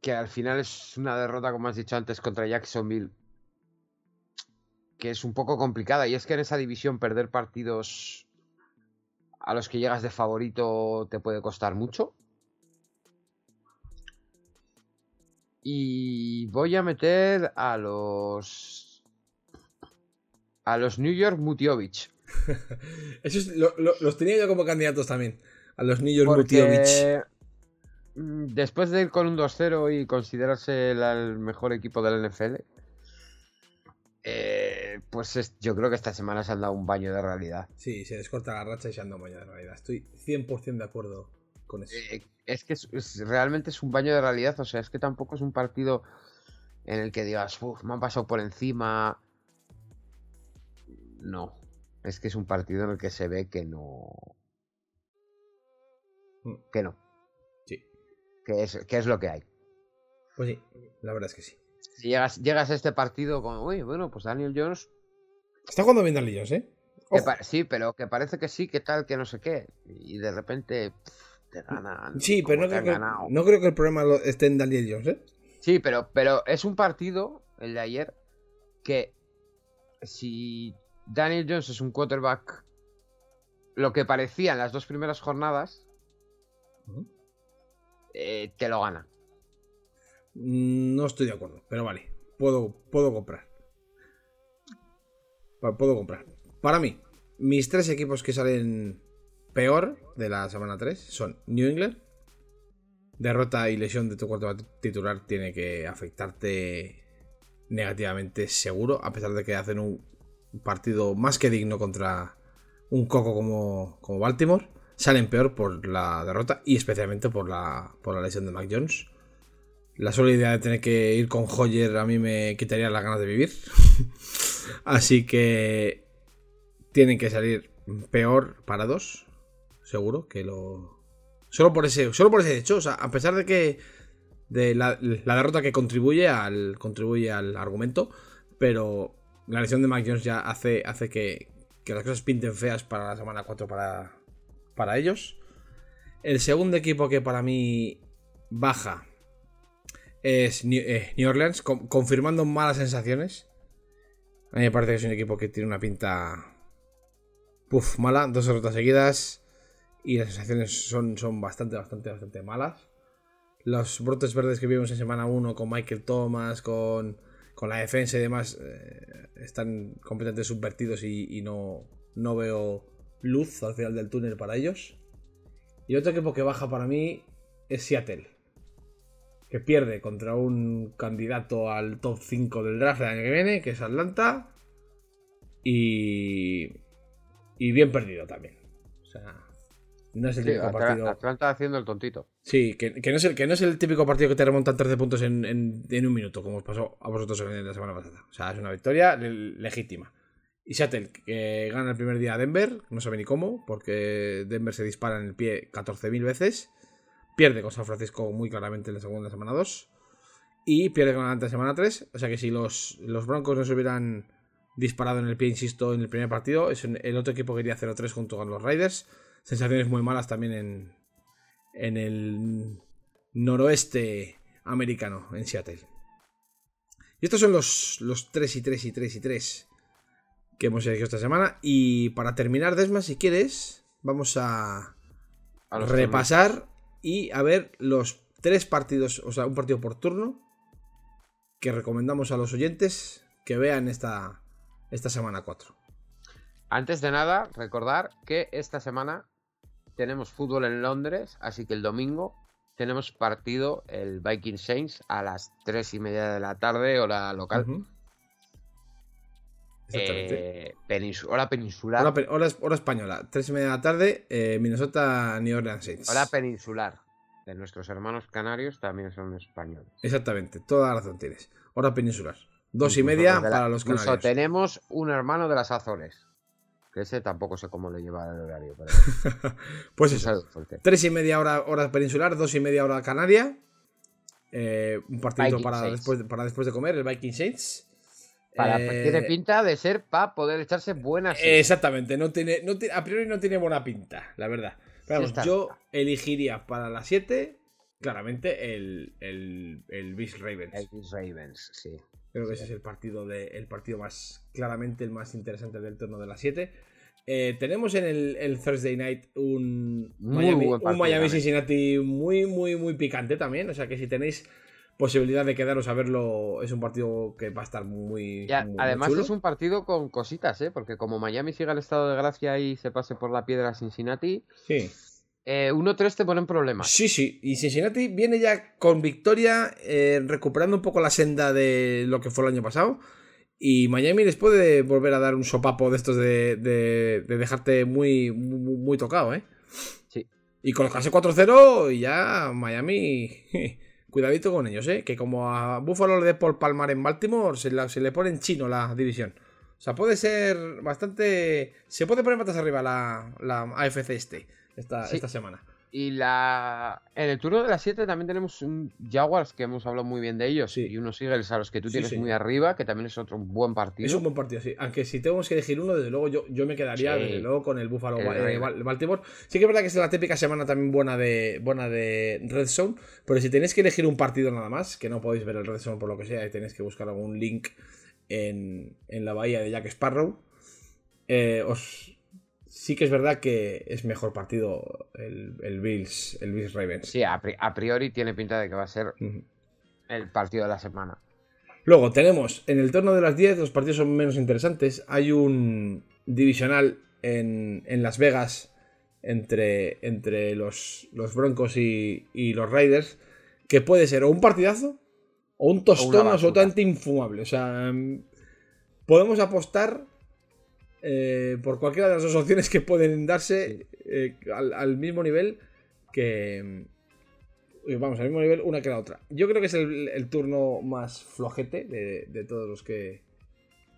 que al final es una derrota, como has dicho antes, contra Jacksonville, que es un poco complicada. Y es que en esa división perder partidos a los que llegas de favorito te puede costar mucho. Y voy a meter a los... A los New York Mutiovich.
Eso es- lo- lo- los tenía yo como candidatos también. A los New York Mutiovich.
Porque mm, después de ir con un 2-0 y considerarse el mejor equipo del NFL, eh, pues es- yo creo que esta semana se han dado un baño de realidad.
Sí, se descorta la racha y se anda mañana de realidad. Estoy 100% de acuerdo con eso.
Eh, es que es- es- realmente es un baño de realidad, o sea, es que tampoco es un partido en el que digas, uff, me han pasado por encima. No, es que es un partido en el que se ve que no.
Mm.
Que no. Que es, que es lo que hay.
Pues sí, la verdad es que sí.
Si llegas, llegas a este partido con, uy, bueno, pues Daniel Jones,
Está jugando bien Daniel Jones, ¿eh?
sí, pero que parece que sí, que tal, que no sé qué. Y de repente pff, te ganan.
Sí, pero no creo, que, no creo que el problema lo- esté en Daniel Jones, ¿eh?
Sí, pero, pero es un partido, el de ayer, que si Daniel Jones es un quarterback, lo que parecía en las dos primeras jornadas. Eh, te lo gana.
Mm, No estoy de acuerdo, pero vale. Puedo, puedo comprar. Puedo comprar. Para mí, mis tres equipos que salen peor de la semana 3 son New England. Derrota y lesión de tu cuarto titular tiene que afectarte negativamente seguro, a pesar de que hacen un partido más que digno contra un coco como, como Baltimore. Salen peor por la derrota y especialmente por la, por la lesión de Mac Jones. La sola idea de tener que ir con Hoyer a mí me quitaría las ganas de vivir. Así que tienen que salir peor parados, seguro que lo solo por ese solo por ese hecho, o sea, a pesar de que de la, derrota que contribuye al contribuye al argumento, pero la lesión de Mac Jones ya hace hace que, que las cosas pinten feas para la semana 4 para para ellos. El segundo equipo que para mí baja es New, eh, Orleans, con- confirmando malas sensaciones. A mí me parece que es un equipo que tiene una pinta. Puf, mala, dos derrotas seguidas. Y las sensaciones son, son bastante, bastante, bastante malas. Los brotes verdes que vimos en semana 1 con Michael Thomas, con, con la defensa y demás, eh, están completamente subvertidos y, y no, no veo luz al final del túnel para ellos. Y otro equipo que baja para mí es Seattle que pierde contra un candidato al top 5 del draft del año que viene, que es Atlanta. Y. Y bien perdido también. O sea, no es el
Sí,
típico
Atla-
partido.
Atlanta haciendo el tontito.
Sí, que, que no es el, que no es el típico partido que te remontan 13 puntos en, en- en un minuto, como os pasó a vosotros en la semana pasada. O sea, es una victoria le- legítima. Y Seattle, que gana el primer día a Denver, no sabe ni cómo, porque Denver se dispara en el pie 14.000 veces. Pierde con San Francisco muy claramente en la segunda semana 2. Y pierde con Atlanta en semana 3. O sea que si los, los Broncos no se hubieran disparado en el pie, insisto, en el primer partido, el otro equipo que iría 0-3 junto con los Raiders. Sensaciones muy malas también en, en el noroeste americano, en Seattle. Y estos son los, los 3 y 3 y 3 y 3 que hemos elegido esta semana. Y para terminar, Desma, si quieres, vamos a repasar y a ver los tres partidos, o sea, un partido por turno que recomendamos a los oyentes que vean esta, esta semana 4.
Antes de nada, recordar que esta semana tenemos fútbol en Londres, así que el domingo tenemos partido el Viking Saints a las 3 y media de la tarde, hora local. Eh, peninsu- hora peninsular.
Hora, española, 3 y media de la tarde, eh, Minnesota, New Orleans Saints.
Hora peninsular. de nuestros hermanos canarios también son españoles.
Exactamente, toda la razón tienes. Hora peninsular. Dos y media para los canarios.
tenemos un hermano de las Azores. Que ese tampoco sé cómo le lleva el horario.
pues eso. Tres y media hora, hora peninsular, dos y media hora canaria. Eh, un partido para después, para después de comer, el Viking Saints.
Para, eh, tiene pinta de ser para poder echarse buenas.
exactamente, no tiene, no a priori no tiene buena pinta, la verdad. yo elegiría para las 7, claramente, el, el, el Beast Ravens.
El Beast Ravens, sí.
Creo que ese es el partido, de, el partido más, claramente el más interesante del turno de las 7. Eh, tenemos en el, Thursday Night un Miami, un Miami Cincinnati muy, muy, muy picante también. O sea que si tenéis posibilidad de quedaros a verlo, es un partido que va a estar muy.
además, es un partido con cositas, ¿eh? Porque como Miami siga el estado de gracia y se pase por la piedra Cincinnati.
Sí.
1-3 eh, te ponen problemas.
Sí, sí. Y Cincinnati viene ya con victoria, eh, recuperando un poco la senda de lo que fue el año pasado. Y Miami les puede volver a dar un sopapo de estos de, de, dejarte muy, muy, tocado, ¿eh?
Sí.
Y colocarse 4-0 y ya Miami. Cuidadito con ellos, ¿eh? Que como a Buffalo le dé por palmar en Baltimore, se, le pone en chino la división. O sea, puede ser bastante. Se puede poner patas arriba la, la AFC este esta, esta semana.
Y la en el turno de las 7 también tenemos un Jaguars que hemos hablado muy bien de ellos. Y unos Eagles a los que tú tienes muy arriba, que también es otro buen partido.
Es un buen partido, sí. Aunque si tenemos que elegir uno, desde luego yo, yo me quedaría desde luego con el Buffalo eh, Baltimore. Sí que es verdad que es la típica semana también buena de, buena de Red Zone. Pero si tenéis que elegir un partido nada más, que no podéis ver el Red Zone por lo que sea, y tenéis que buscar algún link en, en la bahía de Jack Sparrow, eh, os, sí que es verdad que es mejor partido el, Bills, el Bills Ravens.
Sí, a, priori tiene pinta de que va a ser el partido de la semana.
Luego tenemos en el torno de las 10, los partidos son menos interesantes. Hay un divisional en, Las Vegas entre, entre los, los Broncos y, los Raiders que puede ser o un partidazo o un tostón absolutamente infumable. O sea, podemos apostar eh, por cualquiera de las dos opciones que pueden darse eh, al, mismo nivel que. Eh, vamos, al mismo nivel una que la otra. Yo creo que es el, turno más flojete de, todos los que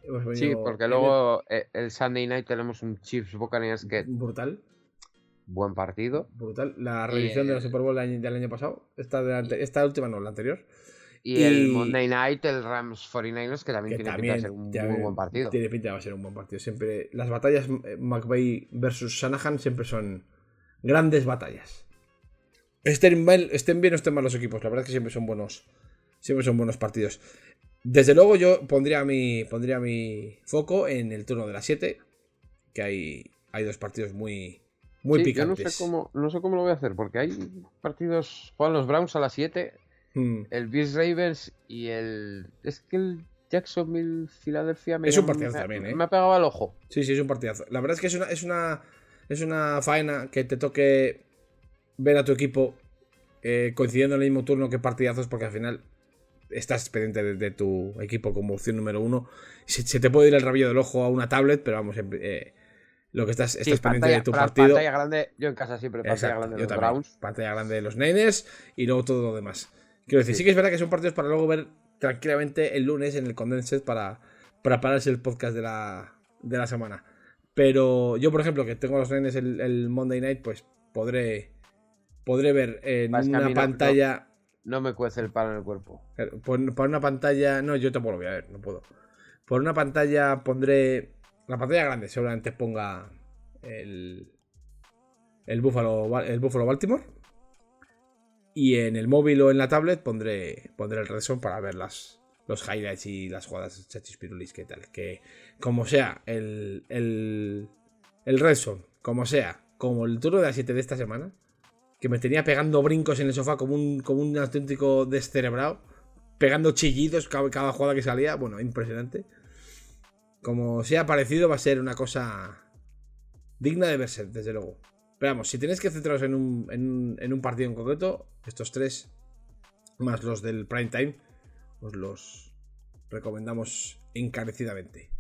hemos venido. Sí, porque luego el Sunday night tenemos un Chiefs Buccaneers que.
Brutal.
Buen partido.
Brutal. La revisión de la Super Bowl del año, pasado. Esta, esta última no, la anterior.
Y, el Monday Night, el Rams 49ers, que también tiene pinta de ser un muy buen partido.
Tiene pinta de ser un buen partido. Siempre, las batallas eh, McVeigh versus Shanahan siempre son grandes batallas. Estén, estén bien o estén mal los equipos, la verdad es que siempre son buenos. Siempre son buenos partidos. Desde luego, yo pondría mi, pondría mi foco en el turno de las 7. Que hay, hay dos partidos muy, muy picantes.
Yo no sé, cómo, no sé cómo lo voy a hacer, porque hay partidos. Juegan los Browns a las 7 Hmm. El Beast Ravens y el. Es que el Jacksonville Philadelphia
me, es un partidazo también, ¿eh?
me ha pegado al ojo.
Sí, sí, es un partidazo. La verdad es que es una, es una, es una faena que te toque ver a tu equipo eh, coincidiendo en el mismo turno que partidazos, porque al final estás pendiente de, tu equipo como opción número uno. Se, te puede ir el rabillo del ojo a una tablet, pero vamos, eh, lo que estás, estás pendiente de tu partido.
Pantalla grande, yo en casa siempre pantalla grande de los Browns.
Pantalla grande de los Niners y luego todo lo demás. Quiero decir, sí. que es verdad que son partidos para luego ver tranquilamente el lunes en el Condensed para, para pararse el podcast de la, de la semana. Pero yo, por ejemplo, que tengo los nenes el, Monday night, pues podré, podré ver en una pantalla.
No, me cuece el palo en el cuerpo.
Por, por, una pantalla. No, yo tampoco lo voy a ver, no puedo. Por una pantalla pondré. La pantalla grande seguramente ponga el. El Buffalo, el Buffalo Baltimore. Y en el móvil o en la tablet pondré, pondré el Redson para ver las, los highlights y las jugadas chachispirulis que tal. Que como sea el, el, el Redson, como sea, como el turno de las 7 de esta semana, que me tenía pegando brincos en el sofá como un, como un auténtico descerebrado, pegando chillidos cada, cada jugada que salía, bueno, impresionante. Como sea parecido, va a ser una cosa digna de verse, desde luego. Pero vamos, si tenéis que centraros en un, en, un partido en concreto, estos tres, más los del prime time, os los recomendamos encarecidamente.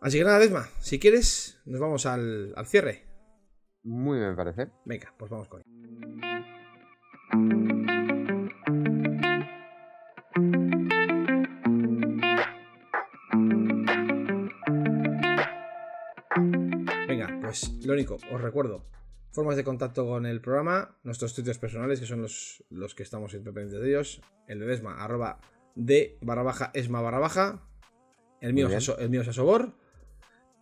Así que nada, Desma, si quieres, nos vamos al, al cierre.
Muy bien, me parece.
Venga, pues vamos con él. Único, os recuerdo. Formas de contacto con el programa, nuestros twitters personales, que son los, los que estamos siempre pendientes de ellos. El de Desma, arroba de barra baja, esma barra baja. El mío, es, el mío es Asobor.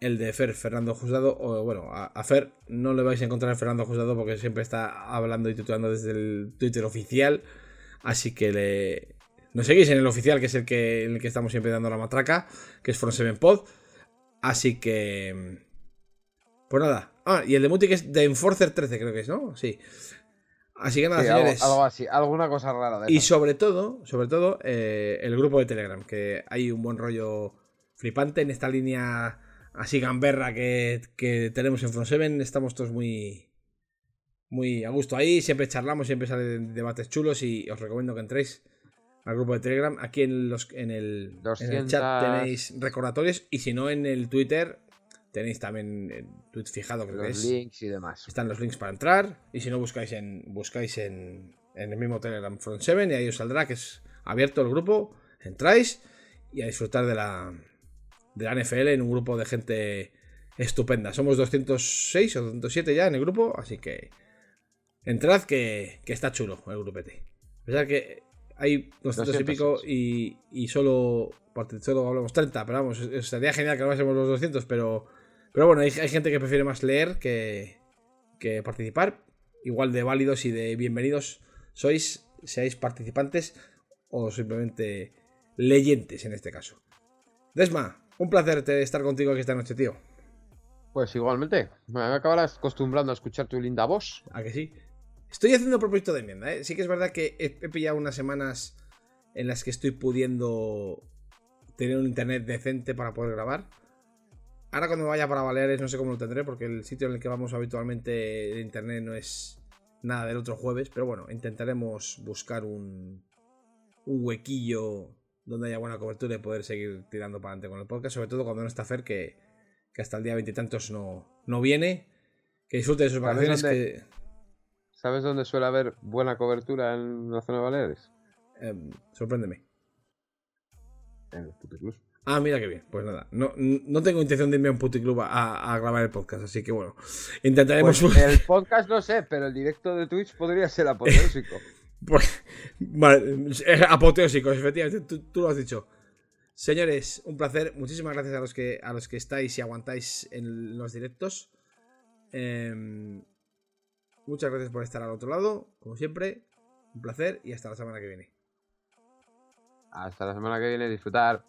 El de Fer, Fernando Juzgado. O bueno, a, a Fer no le vais a encontrar en Fernando Juzgado porque siempre está hablando y tituando desde el Twitter oficial. Así que le. Nos seguís en el oficial, que es el que, en el que estamos siempre dando la matraca, que es From Seven Pod. Así que. Pues nada. Ah, y el de Muti que es de Enforcer 13, creo que es, ¿no? Sí. Así que nada,
Sí,
señores.
algo así, alguna cosa rara de
Y sobre todo, sobre todo, eh, el grupo de Telegram, que hay un buen rollo flipante en esta línea así gamberra que, que tenemos en Front 7. Estamos todos muy, muy a gusto ahí, siempre charlamos, siempre salen debates chulos y os recomiendo que entréis al grupo de Telegram. Aquí en, los, en, el, en el chat
200.
tenéis recordatorios y si no en el Twitter tenéis también el tweet fijado, creo que
los
es.
links y demás.
Están los links para entrar. Y si no, buscáis en buscáis en, en el mismo Telegram Front 7 y ahí os saldrá que es abierto el grupo. Entráis y a disfrutar de la, de la NFL en un grupo de gente estupenda. Somos 206 o 207 ya en el grupo, así que entrad que, que está chulo el grupete. A pesar que hay 200 y pico
206.
y, y solo, solo hablamos 30, pero vamos, estaría genial que hablásemos los 200, pero, pero bueno, hay, hay gente que prefiere más leer que, que participar.Igual de válidos y de bienvenidos sois, seáis participantes o simplemente leyentes en este caso. Desma, un placer estar contigo aquí esta noche, tío.
Pues igualmente, me acabarás acostumbrando a escuchar tu linda voz.
¿A que sí? Estoy haciendo propósito de enmienda, ¿eh? Sí que es verdad que he, he pillado unas semanas en las que estoy pudiendo tener un internet decente para poder grabar. Ahora cuando vaya para Baleares no sé cómo lo tendré porque el sitio en el que vamos habitualmente de internet no es nada del otro jueves, pero bueno, intentaremos buscar un, un huequillo donde haya buena cobertura y poder seguir tirando para adelante con el podcast, sobre todo cuando no está Fer que, que hasta el día veintitantos no, no viene. Que disfrute de sus
¿Sabes
vacaciones,
dónde?
que...
¿Sabes dónde suele haber buena cobertura en la zona de Baleares?
Em, sorpréndeme.
En el Puticlub.
Ah, mira qué bien. Pues nada, no, no tengo intención de irme a un puticlub a, a grabar el podcast, así que bueno, intentaremos.
Pues el podcast no sé, pero el directo de Twitch podría ser apoteósico.
Pues, vale, apoteósico, efectivamente, tú, tú lo has dicho. Señores, un placer. Muchísimas gracias a los que, a los que estáis y aguantáis en los directos. Em, muchas gracias por estar al otro lado, como siempre. Un placer y hasta la semana que viene.
Hasta la semana que viene, disfrutar.